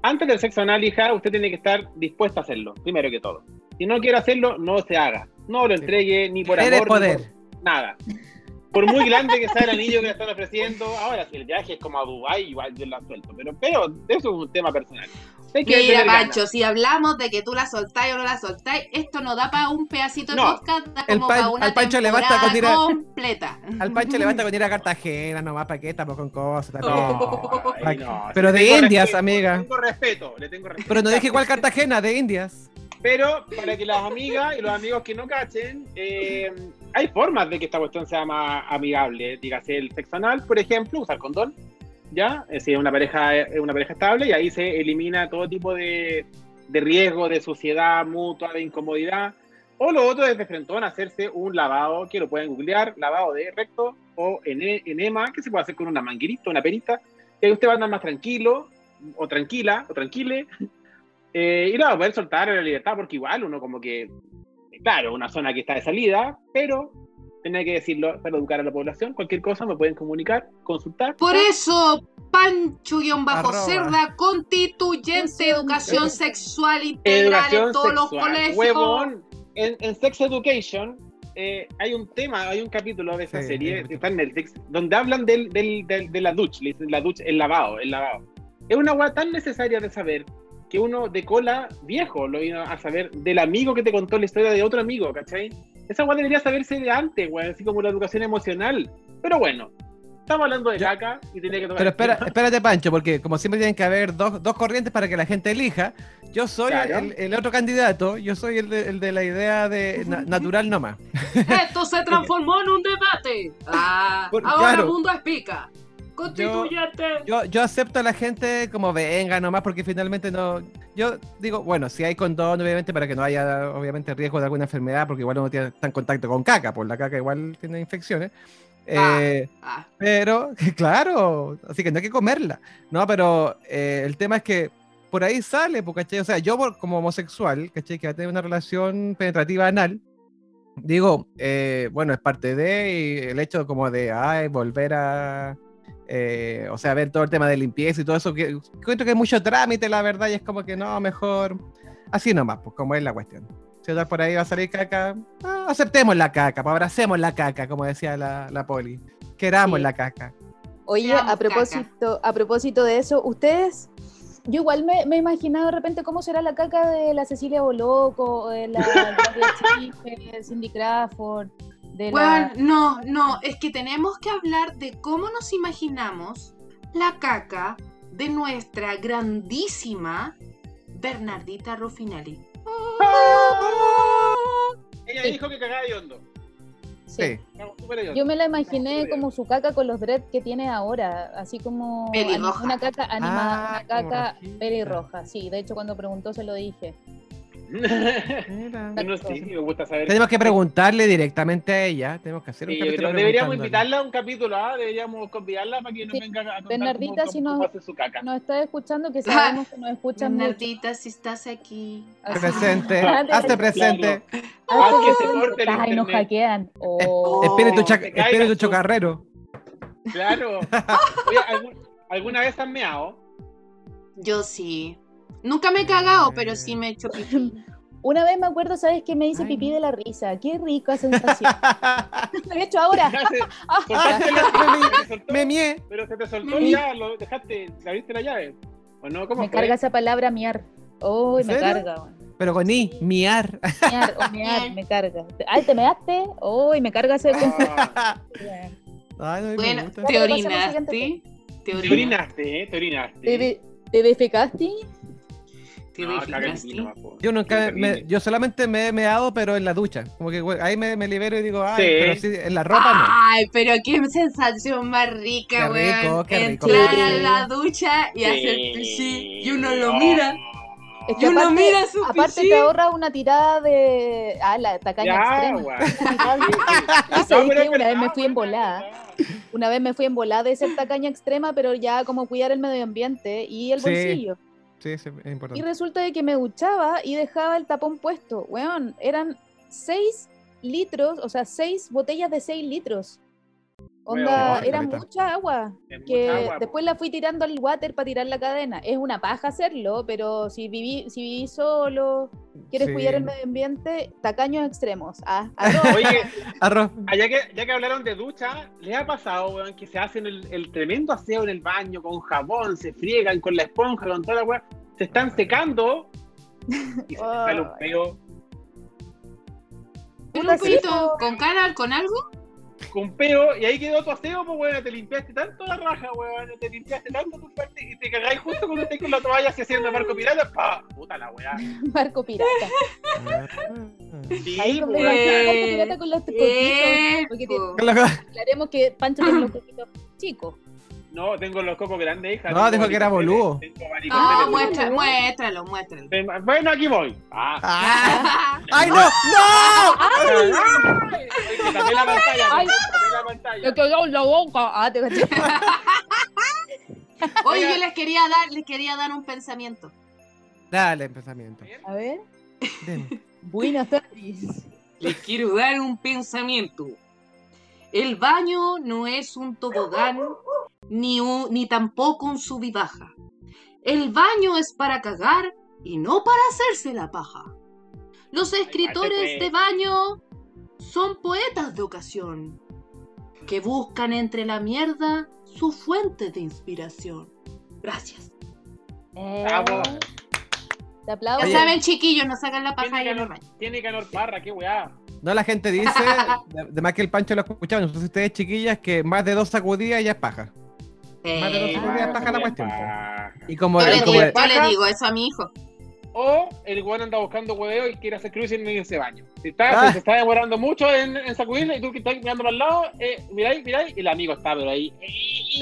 Antes del sexo anal, hija, usted tiene que estar dispuesta a hacerlo, primero que todo. Si no quiere hacerlo, no se haga. No lo entregue ni por amor, ni poder. por nada. Por muy grande que sea el anillo que le están ofreciendo, ahora si el viaje es como a Dubái, igual yo la suelto. Pero, pero eso es un tema personal. Que Mira. Pancho, si hablamos de que tú la soltáis o no la soltáis, esto no da para un pedacito de podcast, da como Pan- para una al Pancho le basta con ir a- completa. Al Pancho le basta con ir a Cartagena nomás, ¿para estamos con cosas? No, ay, no. Pero de Indias, respeto, amiga. Le tengo respeto, le tengo respeto. Pero no dije cuál Cartagena, de Indias. Pero para que las amigas y los amigos que no cachen, eh, hay formas de que esta cuestión sea más amigable. Dígase el sexo anal, por ejemplo, usar condón, ¿ya? Es decir, una pareja, es una pareja estable y ahí se elimina todo tipo de, de riesgo, de suciedad mutua, de incomodidad. O lo otro es de frentón hacerse un lavado, que lo pueden googlear, lavado de recto o ene- enema, que se puede hacer con una manguerita, una perita, que usted va a andar más tranquilo, o tranquila, o tranquile, eh, y lo va a poder soltar en la libertad, porque igual uno como que, claro, una zona que está de salida, pero tenía que decirlo para educar a la población, cualquier cosa me pueden comunicar, consultar. Por eso, Pancho-Cerda, constituyente, educación sexual integral Educación en todos los sexual. colegios. Huevón, en, en Sex Education eh, hay un tema, hay un capítulo de esa Sí, serie sí. que está en Netflix, donde hablan del, del, del- de la ducha, le dicen la ducha, el lavado, el lavado. Es una hueá tan necesaria de saber que uno de cola viejo lo vino a saber del amigo que te contó la historia de otro amigo, ¿cachai? Esa hueá debería saberse de antes, weón, así como la educación emocional. Pero bueno, Estamos hablando de caca y tenía que tomar. Pero espera, espérate, Pancho, porque como siempre tienen que haber dos, dos corrientes para que la gente elija. Yo soy Claro. el, el otro candidato, yo soy el de, el de la idea de na- natural nomás. Esto se transformó en un debate. Ah, Por- ahora claro. Mundo Explica. Constituyente. Yo, yo acepto a la gente como venga nomás, porque finalmente no. Yo digo, bueno, si hay condón, obviamente, para que no haya, obviamente, riesgo de alguna enfermedad, porque igual uno tiene, está en contacto con caca, pues la caca igual tiene infecciones. Ah. Eh, Ah, Pero, claro, así que no hay que comerla. No, pero eh, el tema es que por ahí sale, pues, ¿cachai? O sea, yo por- como homosexual, ¿cachai? Que va a tener una relación penetrativa anal, digo, eh, bueno, es parte de, y el hecho como de, ay, volver a, eh, o sea, ver todo el tema de limpieza y todo eso, que encuentro que hay mucho trámite, la verdad, y es como que no, mejor, así nomás, pues, como es la cuestión. Si otra por ahí va a salir caca, ah, aceptemos la caca, pues, abracemos la caca, como decía la, la poli. Queramos Sí. la caca. Oye, a propósito, a propósito de eso, ustedes, yo igual me, me he imaginado de repente cómo será la caca de la Cecilia Boloco, o de la Cindy Crawford, de Bueno, la... no, no, es que tenemos que hablar de cómo nos imaginamos la caca de nuestra grandísima Bernardita Ruffinelli. Ella Sí. dijo que cagaba de hondo. Sí. Yo me la imaginé como su caca con los dreads que tiene ahora, así como una caca animada, Ah, una como caca pelirroja. Sí, de hecho cuando preguntó se lo dije. Mira. Bueno, sí, me gusta saber. Tenemos que preguntarle directamente a ella. Tenemos que hacer un Sí, capítulo. pero deberíamos invitarla a un capítulo, ¿ah? Deberíamos convidarla para que nos Sí. venga a contar Bernardita, cómo, si cómo nos- hace su caca. Nos está escuchando, que sabemos que nos escuchan mucho. Bernardita, si estás aquí. Así- Presente. Claro. Hazte presente. Ah, Hazte que se presente. corte el Ay, nos hackean. Oh. Espíritu, espíritu chocarrero. Claro. Oye, ¿algún- ¿alguna vez han meado? Yo sí. Nunca me he cagado, pero sí me he hecho pipí. Una vez me acuerdo, ¿sabes? Que me hice Ay, pipí de la risa. Qué rica sensación. Lo he hecho ahora. Soltó, Me mié. Pero se te soltó Me- ya, lo dejaste, le abriste la llave. ¿O no? ¿Cómo Me fue? carga esa palabra miar. Uy, ¿En me carga. Pero con I, miar. Miar o mear, me carga. Ay, ¿te measte? Uy, me carga ese Ah, Ay, no, Bueno, gusta. ¿te orinaste? ¿Te te orinaste? orinaste, ¿eh? Te orinaste. ¿Te, de- te defecaste? Yo nunca, me- yo solamente me he meado, pero en la ducha. Como que güey, ahí me, me libero y digo, ay, Sí. pero sí, en la ropa no. Ay, pero qué sensación más rica, rico. Entrar a la ducha y hacer Sí. pichí y uno lo mira. Es Y que uno aparte, mira su aparte pichí. te ahorra una tirada de. Ah, la tacaña extrema. Una vez me fui en weón, volada. es verdad. Una vez me fui en volada de ser tacaña extrema, pero ya como cuidar el medio ambiente y el Sí. bolsillo. Sí, es Y importante. resulta de que me duchaba y dejaba el tapón puesto. Weón, eran 6 litros, o sea, 6 botellas de 6 litros. Onda, era caleta. mucha agua. Es mucha Que po. después la fui tirando al water para tirar la cadena. Es una paja hacerlo, pero si viví, si viví solo, quieres Sí. cuidar el medio ambiente, tacaños extremos. Ah, arroz. Oye, Arroz. ya que, ya que hablaron de ducha, ¿les ha pasado, weón, que se hacen el, el tremendo aseo en el baño con jabón, se friegan con la esponja, con toda la weá, se están secando y se sale un peo ¿Un pito con canal, con algo? Con peo y ahí quedó tu aseo, pues weón, te limpiaste tanto la raja, weón, te limpiaste tanto tu parte y te cagáis justo cuando estés con la toalla así haciendo marco pirata, pa, puta la weá. Barco pirata. Sí, Ahí con pues, Eh, pirata con los coquitos. Porque te- aclaremos que Pancho tiene los coquitos chicos. No, tengo los cocos grandes, hija. No, tengo dijo que era boludo. No, varicoceles. muestra, muéstralo, muéstralo. Bueno, aquí voy. Ah. Ah. ¡Ay, no! ¡No! Ay, te tapé la pantalla, Ay. te la pantalla. quedó en la boca. Ah, te. Oye, yo les quería dar, les quería dar un pensamiento. Dale, pensamiento. A ver. Ven. Buenas tardes. Les quiero dar un pensamiento. El baño no es un tobogán ni, un- ni tampoco un sub y baja. El baño es para cagar y no para hacerse la paja. Los escritores pues. de baño son poetas de ocasión que buscan entre la mierda su fuente de inspiración. Gracias. Eh, Bravo. te aplaudo. Ya saben, chiquillos, no sacan la paja en el calor, baño. tiene calor parra, qué weá. No, la gente dice, de, de más que el Pancho lo no sé si ustedes chiquillas, que más de dos sacudidas ya es paja. Más de dos Eh, sacudidas paja la cuestión. po. Paja. Y como, yo, y le como- digo, yo le digo eso a mi hijo. O el weón anda buscando hueveo y quiere hacer cruising en ese baño. Si está, Ah. se está demorando mucho en, en sacudirle y tú que estás mirándolo al lado, eh, miráis, miráis, y el amigo está, pero ahí.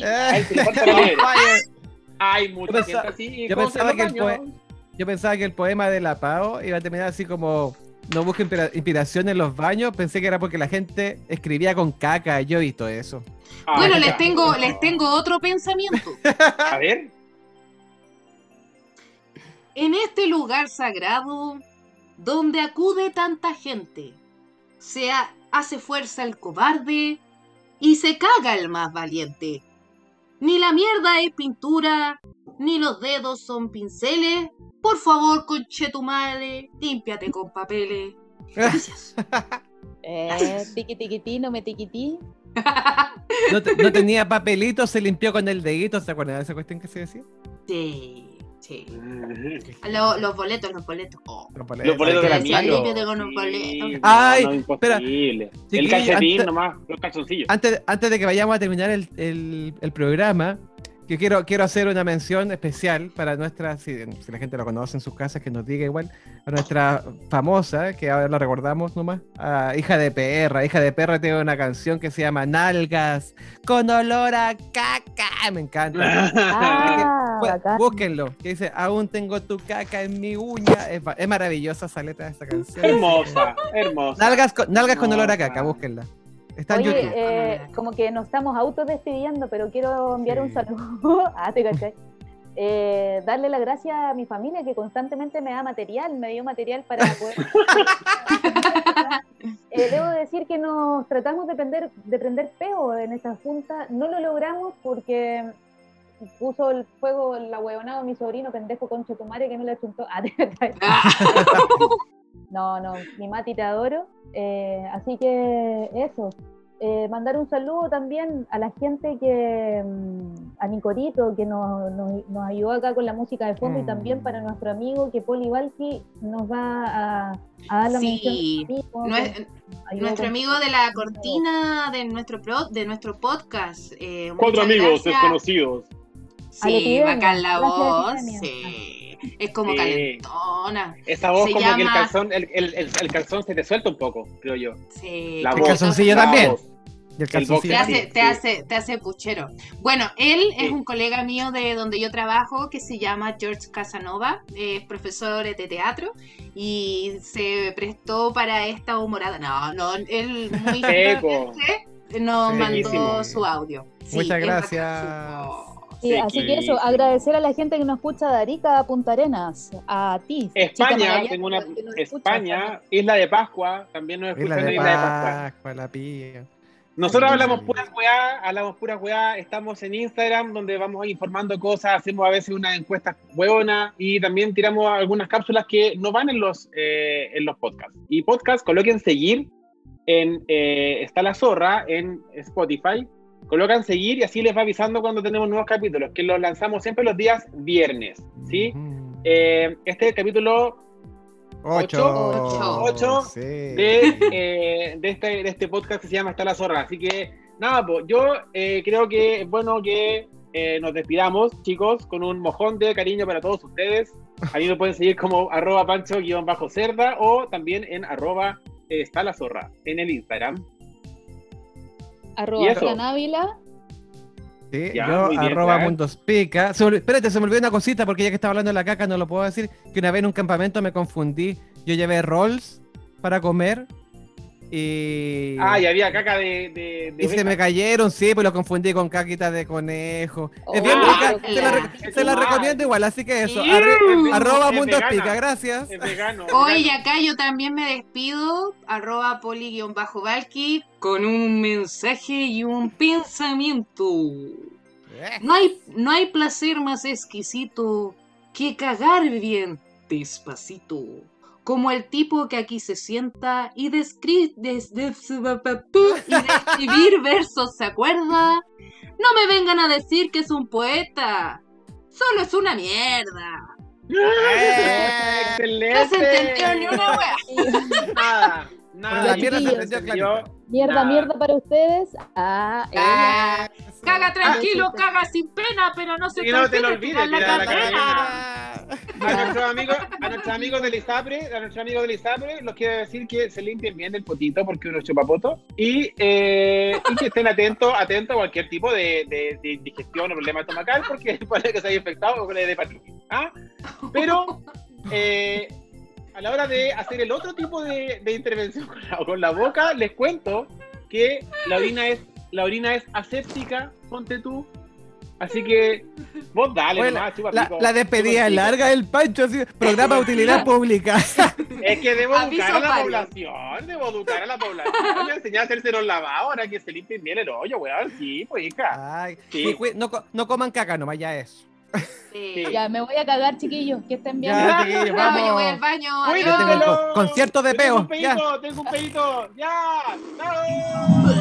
Ahí se le falta la liebre. Hay mucha Yo gente pensaba- así. yo pensaba que el Yo pensaba que el poema de la Pao iba a terminar así como no busque inspira- inspiración en los baños. Pensé que era porque la gente escribía con caca. Yo he visto eso. Ah, Bueno, les tengo, les tengo otro pensamiento. A ver. En este lugar sagrado, donde acude tanta gente, se ha- hace fuerza el cobarde y se caga el más valiente. Ni la mierda es pintura, ni los dedos son pinceles. Por favor, conche tu madre, límpiate con papeles. Gracias. Eh, tiqui tiquití, no me tiquití. No, te- no tenía papelito, se limpió con el dedito. ¿Se acuerdan de esa cuestión que se decía? Sí, sí. Lo- los boletos, los boletos. Oh. Los Los boletos de la límpiate con un boleto. Sí, Ay, no, espera. imposible. El calcetín antes- nomás, los calzoncillos. Antes, antes de que vayamos a terminar el, el- el programa, que quiero, quiero hacer una mención especial para nuestra, si, si la gente lo conoce en sus casas, que nos diga igual, a nuestra famosa, que ahora la recordamos nomás, a hija de perra. Hija de perra tiene una canción que se llama Nalgas, con olor a caca. Me encanta. Ah, Pues, bacán. búsquenlo, que dice, aún tengo tu caca en mi uña. Es, ma- es maravillosa esa letra de esta canción. hermosa, hermosa. Nalgas con, nalgas con olor a caca, búsquenla. Está en Oye, YouTube. eh, como que nos estamos autodespidiendo, pero quiero enviar un saludo. ah, te caché. Eh, darle las gracias a mi familia que constantemente me da material, me dio material para poder. Eh, debo decir que nos tratamos de prender, de prender peo en esta junta. No lo logramos porque puso el fuego, la huevonada mi sobrino pendejo concha tu madre que no le chuntó. Ah. No, no, mi Mati te adoro. Eh, así que eso. Eh, mandar un saludo también a la gente que, mm, a Nicorito, que nos, nos- nos ayudó acá con la música de fondo, y también Mm. para nuestro amigo que Poli Valky nos va a, a dar la Sí, mención. amigo, Nue- que ayudó Nuestro amigo de la cortina de nuestro pro- de nuestro podcast. eh, Cuatro amigos gracias. desconocidos. Sí, bacán la voz. Sí. Es como Sí. calentona. Esa voz Se como que el llama- calzón, el, el, el, el calzón se te suelta un poco, creo yo. Sí. La El voz. calzoncillo la también. voz. Y el el calzoncillo Te hace, te, sí. hace, te hace puchero. Bueno, él Sí. es un colega mío de donde yo trabajo que se llama George Casanova, es profesor de teatro y se prestó para esta humorada. No, no, él muy nos mandó su audio. Sí, Muchas gracias. Sí, así que eso, agradecer a la gente que nos escucha de Arica a Punta Arenas, a ti. España, tengo una. escucha España, Isla de Pascua, también nos escuchan de Isla de Pascua. Pascua, la pilla. Nosotros Sí. hablamos puras weá, hablamos puras weá, estamos en Instagram donde vamos informando cosas, hacemos a veces unas encuestas hueonas y también tiramos algunas cápsulas que no van en los, eh, en los podcasts. Y podcast, coloquen seguir en eh, Está la Zorra en Spotify, colocan seguir y así les va avisando cuando tenemos nuevos capítulos, que los lanzamos siempre los días viernes, ¿sí? Eh, este es el capítulo Ocho. Ocho. Ocho Sí. de, eh, de, este, de este podcast que se llama Está la Zorra. Así que, nada, pues yo eh, creo que es bueno que eh, nos despidamos, chicos, con un mojón de cariño para todos ustedes. A mí me pueden seguir como arroba pancho-cerda o también en arroba eh, Está la Zorra en el Instagram. ¿Y Arroba eso? Fran Ávila. Sí, Ya, yo, bien, arroba Fran. mundos pica. Se espérate, se me olvidó una cosita porque ya que estaba hablando de la caca no lo puedo decir. Que una vez en un campamento me confundí. Yo llevé rolls para comer y... Ah, y había caca de. de, de Y se me cayeron, sí, pues lo confundí con caquita de conejo. es Oh, bien rica, qué se la, re- rica. se la recomiendo igual, así que eso. Arri- arroba es vegana. pica, gracias. Es vegano. Hoy vegano. acá yo también me despido, arroba poli-valky, con un mensaje y un pensamiento. Eh, No hay, no hay placer más exquisito que cagar bien despacito. Como el tipo que aquí se sienta y descri- des- des- y de escribir versos se acuerda. No me vengan a decir que es un poeta. Solo es una mierda. ¡Excelente! No se entendió ni una wea. Nada, Nada, la mierda se clarita. Mierda, Nada. mierda para ustedes. Ah, Ah, caga tranquilo, Ah, caga sin pena, pero no se Y no te lo olvide olvides, la la cadena. A nuestros amigos, a nuestros del ISAPRE, a nuestros amigos del ISAPRE, los quiero decir que se limpien bien el potito porque uno es chupapoto y, eh, y que estén atentos, atentos a cualquier tipo de, de, de indigestión o problema estomacal porque puede que se haya infectado con el hepatitis. ¿ah? Pero eh, a la hora de hacer el otro tipo de, de intervención con la, con la boca, les cuento que la orina es la orina es aséptica, ponte tú. Así que vos dale, Oye, nomás, chupa La, pico, la despedida chupa larga del Pancho, así, programa de utilidad pública. Es que debo Aviso educar a la población, debo educar a la población. Me enseñé a hacerse los lavados, ahora que se limpien bien el hoyo, weón. Sí, pues hija. Ay, Sí. no, no coman caca nomás, ya es. Sí. Ya, me voy a cagar, chiquillos. Que estén bien. Ya, Ya, vamos. yo voy al baño. Concierto de Yo Tengo peo. un pedito, tengo un pedito. Ya. ¡Chao!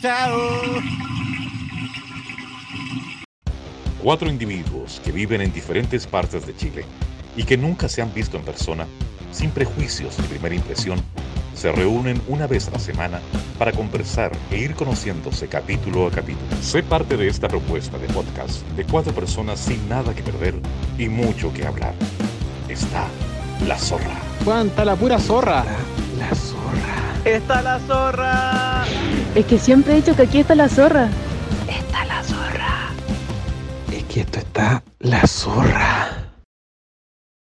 Chao. Cuatro individuos que viven en diferentes partes de Chile y que nunca se han visto en persona, sin prejuicios ni primera impresión, se reúnen una vez a la semana para conversar e ir conociéndose capítulo a capítulo. Sé parte de esta propuesta de podcast de cuatro personas sin nada que perder y mucho que hablar. Está La Zorra. ¿Cuánta la pura zorra? La, la zorra. ¡Está la zorra! Es que siempre he dicho que aquí está la zorra. Es esto está la zorra.